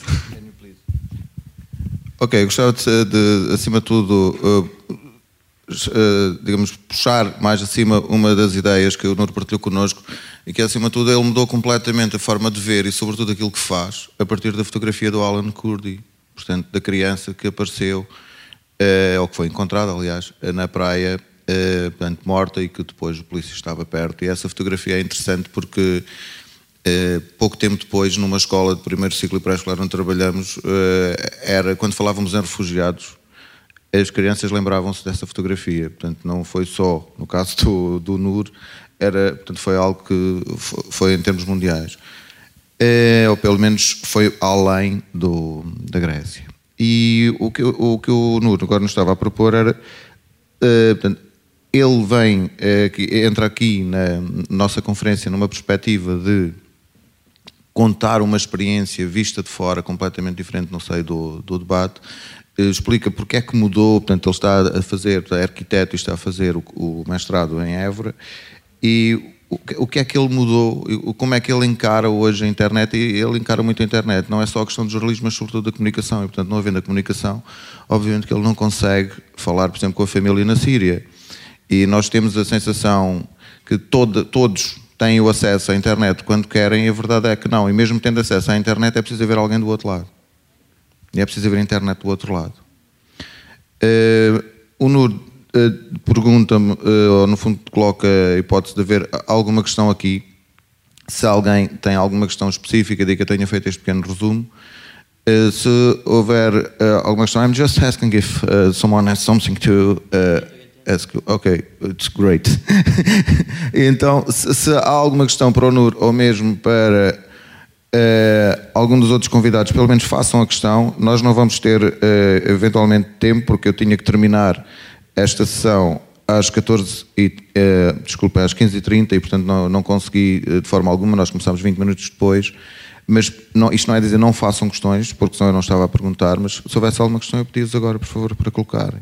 ok, gostava de, de acima de tudo, uh, uh, digamos, puxar mais acima uma das ideias que o Nuno partilhou connosco e que, acima de tudo, ele mudou completamente a forma de ver e, sobretudo, aquilo que faz a partir da fotografia do Alan Kurdi portanto, da criança que apareceu, uh, ou que foi encontrada, aliás, na praia, uh, portanto, morta e que depois o polícia estava perto. E essa fotografia é interessante porque uh, pouco tempo depois, numa escola de primeiro ciclo e pré-escolar onde trabalhamos, uh, era quando falávamos em refugiados, as crianças lembravam-se dessa fotografia. Portanto, não foi só no caso do, do NUR, era, portanto, foi algo que foi, foi em termos mundiais é, ou pelo menos foi além do, da Grécia. E o que, o que o Nuno agora nos estava a propor era, uh, portanto, ele vem, uh, entra aqui na nossa conferência numa perspectiva de contar uma experiência vista de fora completamente diferente, não sei, do, do debate. Eh, explica porque é que mudou, portanto, ele está a fazer, é arquiteto e está a fazer o, o mestrado em Évora, e o que é que ele mudou, como é que ele encara hoje a internet, e ele encara muito a internet, não é só a questão do jornalismo, mas sobretudo da comunicação, e portanto, não havendo a comunicação, obviamente que ele não consegue falar, por exemplo, com a família na Síria. E nós temos a sensação que todo, todos têm o acesso à internet quando querem, e a verdade é que não, e mesmo tendo acesso à internet é preciso haver alguém do outro lado. E é preciso haver internet do outro lado. Uh, o uh, pergunta-me, uh, ou no fundo coloca a hipótese de haver alguma questão aqui. Se alguém tem alguma questão específica de que eu tenha feito este pequeno resumo. se houver alguma questão, I'm just asking if someone has something to ask. Ok, it's great. *laughs* então, se, se, há alguma questão para o NUR ou mesmo para Uh, algum dos outros convidados, pelo menos façam a questão. Nós não vamos ter uh, eventualmente tempo, porque eu tinha que terminar esta sessão às 14 e, uh, desculpa, às 15h30 e portanto não, não consegui de forma alguma, nós começámos 20 minutos depois, mas não, isto não é dizer não façam questões, porque senão eu não estava a perguntar, mas se houvesse alguma questão eu pedi-vos agora, por favor, para colocarem.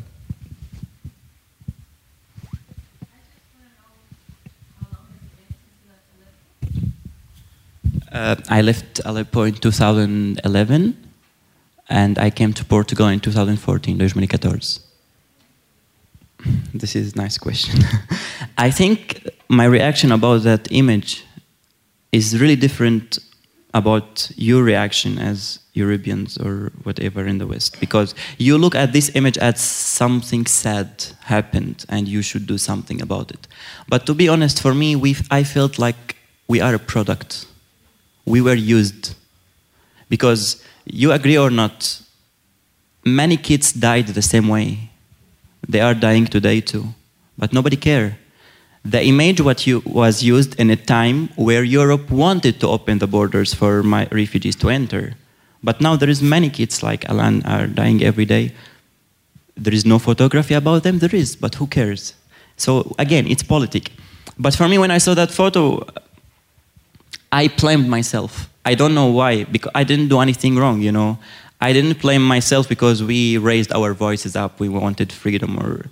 Uh, I left Aleppo in 2011 and I came to Portugal in 2014, 2014. This is a nice question. *laughs* I think my reaction about that image is really different about your reaction as Europeans or whatever in the West. Because you look at this image as something sad happened and you should do something about it. But to be honest, for me, we I felt like we are a product. We were used. Because you agree or not, many kids died the same way they are dying today too. But nobody cared. The image what you, was used in a time where Europe wanted to open the borders for my refugees to enter. But now there is many kids like Alan are dying every day. There is no photography about them. There is, but who cares? So again, it's politic. But for me, when I saw that photo, I blamed myself. I don't know why, because I didn't do anything wrong, you know. I didn't blame myself because we raised our voices up, we wanted freedom, or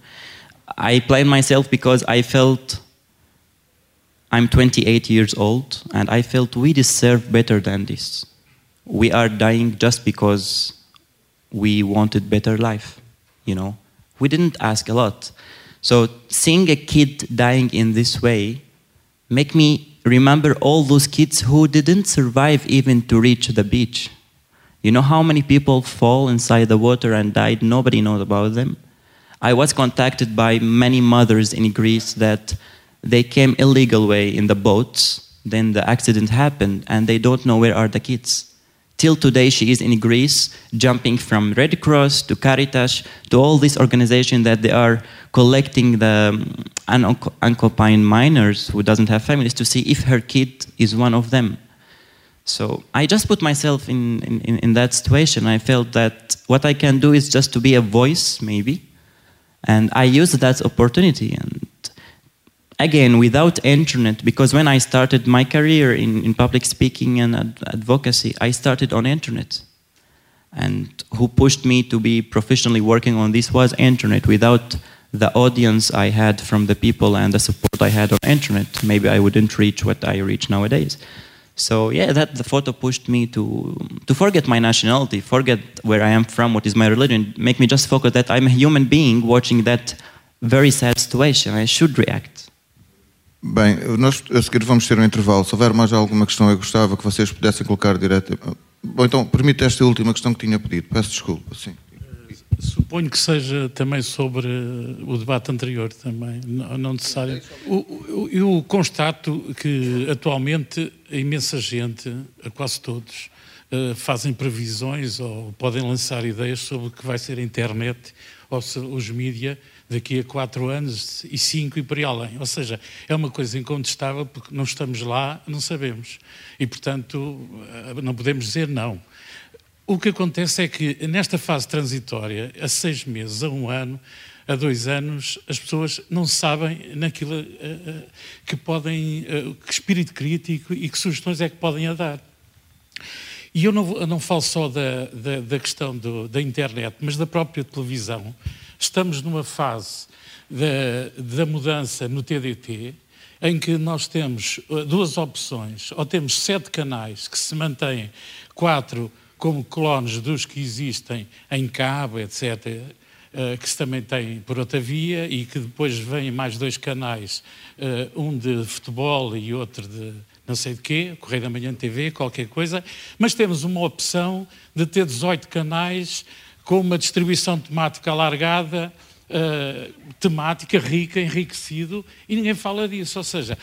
I blame myself because I felt I'm 28 years old and I felt we deserve better than this. We are dying just because we wanted better life, you know. We didn't ask a lot. So seeing a kid dying in this way make me remember all those kids who didn't survive even to reach the beach you know how many people fall inside the water and died? Nobody knows about them. I was contacted by many mothers in Greece that they came illegal way in the boats. Then the accident happened, and they don't know where are the kids. Till today, she is in Greece, jumping from Red Cross to Caritas to all these organizations that they are collecting the um, unaccompanied minors who doesn't have families to see if her kid is one of them. So I just put myself in, in, in that situation. I felt that what I can do is just to be a voice, maybe. And I used that opportunity. And again, without internet, because when I started my career in, in public speaking and ad advocacy, I started on internet. And who pushed me to be professionally working on this was internet. Without the audience I had from the people and the support I had on internet, maybe I wouldn't reach what I reach nowadays. So yeah, that the photo pushed me to to forget my nationality, forget where I am from, what is my religion, make me just focus that I'm a human being watching that very sad situation. I should react. Bem, nós a seguir vamos ter um intervalo. Se houver mais alguma questão, eu gostava que vocês pudessem colocar direto. Bom, então, permite esta última questão que tinha pedido. Peço desculpa, sim. Suponho que seja também sobre o debate anterior, também, não necessário. Eu constato que atualmente a imensa gente, quase todos, eh, fazem previsões ou podem lançar ideias sobre o que vai ser a internet ou os mídias daqui a quatro anos e cinco e por aí além. Ou seja, é uma coisa incontestável porque não estamos lá, não sabemos. E, portanto, eh, não podemos dizer não. O que acontece é que nesta fase transitória, a seis meses, a um ano, a dois anos, as pessoas não sabem naquilo uh, que podem, uh, que espírito crítico e que sugestões é que podem dar. E eu não, não falo só da, da, da questão do, da internet, mas da própria televisão. Estamos numa fase da, da mudança no TDT, em que nós temos duas opções. Ou temos sete canais que se mantêm, quatro como clones dos que existem em cabo, etc., uh, que se também tem por outra via, e que depois vêm mais dois canais, uh, um de futebol e outro de não sei de quê, Correio da Manhã TV, qualquer coisa, mas temos uma opção de ter 18 canais com uma distribuição temática alargada, uh, temática rica, enriquecido, e ninguém fala disso. Ou seja,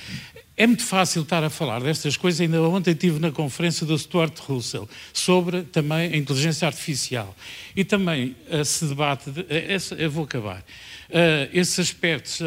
é muito fácil estar a falar destas coisas. Ainda ontem estive na conferência do Stuart Russell sobre também a inteligência artificial. E também uh, se debate, de, uh, esse, eu vou acabar, esses aspectos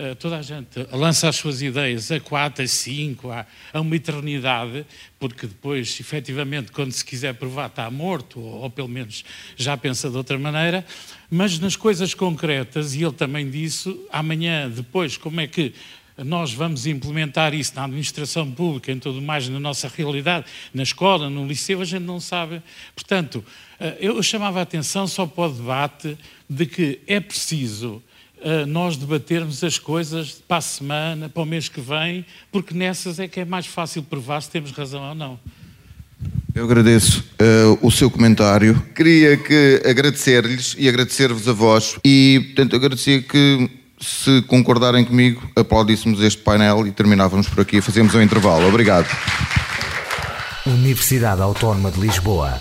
eh, toda a gente lança as suas ideias a quatro, a cinco, a, a uma eternidade, porque depois, efetivamente, quando se quiser provar, está morto, ou, ou, pelo menos já pensa de outra maneira, mas nas coisas concretas, e ele também disse, amanhã, depois, como é que nós vamos implementar isso na administração pública, em tudo mais, na nossa realidade, na escola, no liceu, a gente não sabe. Portanto, eh, eu chamava a atenção só para o debate de que é preciso nós debatermos as coisas para a semana, para o mês que vem, porque nessas é que é mais fácil provar se temos razão ou não. Eu agradeço uh, o seu comentário. Queria que agradecer-lhes e agradecer-vos a vós e, portanto, agradecer que, se concordarem comigo, aplaudíssemos este painel e terminávamos por aqui. Fazemos um intervalo. Obrigado. Universidade Autónoma de Lisboa.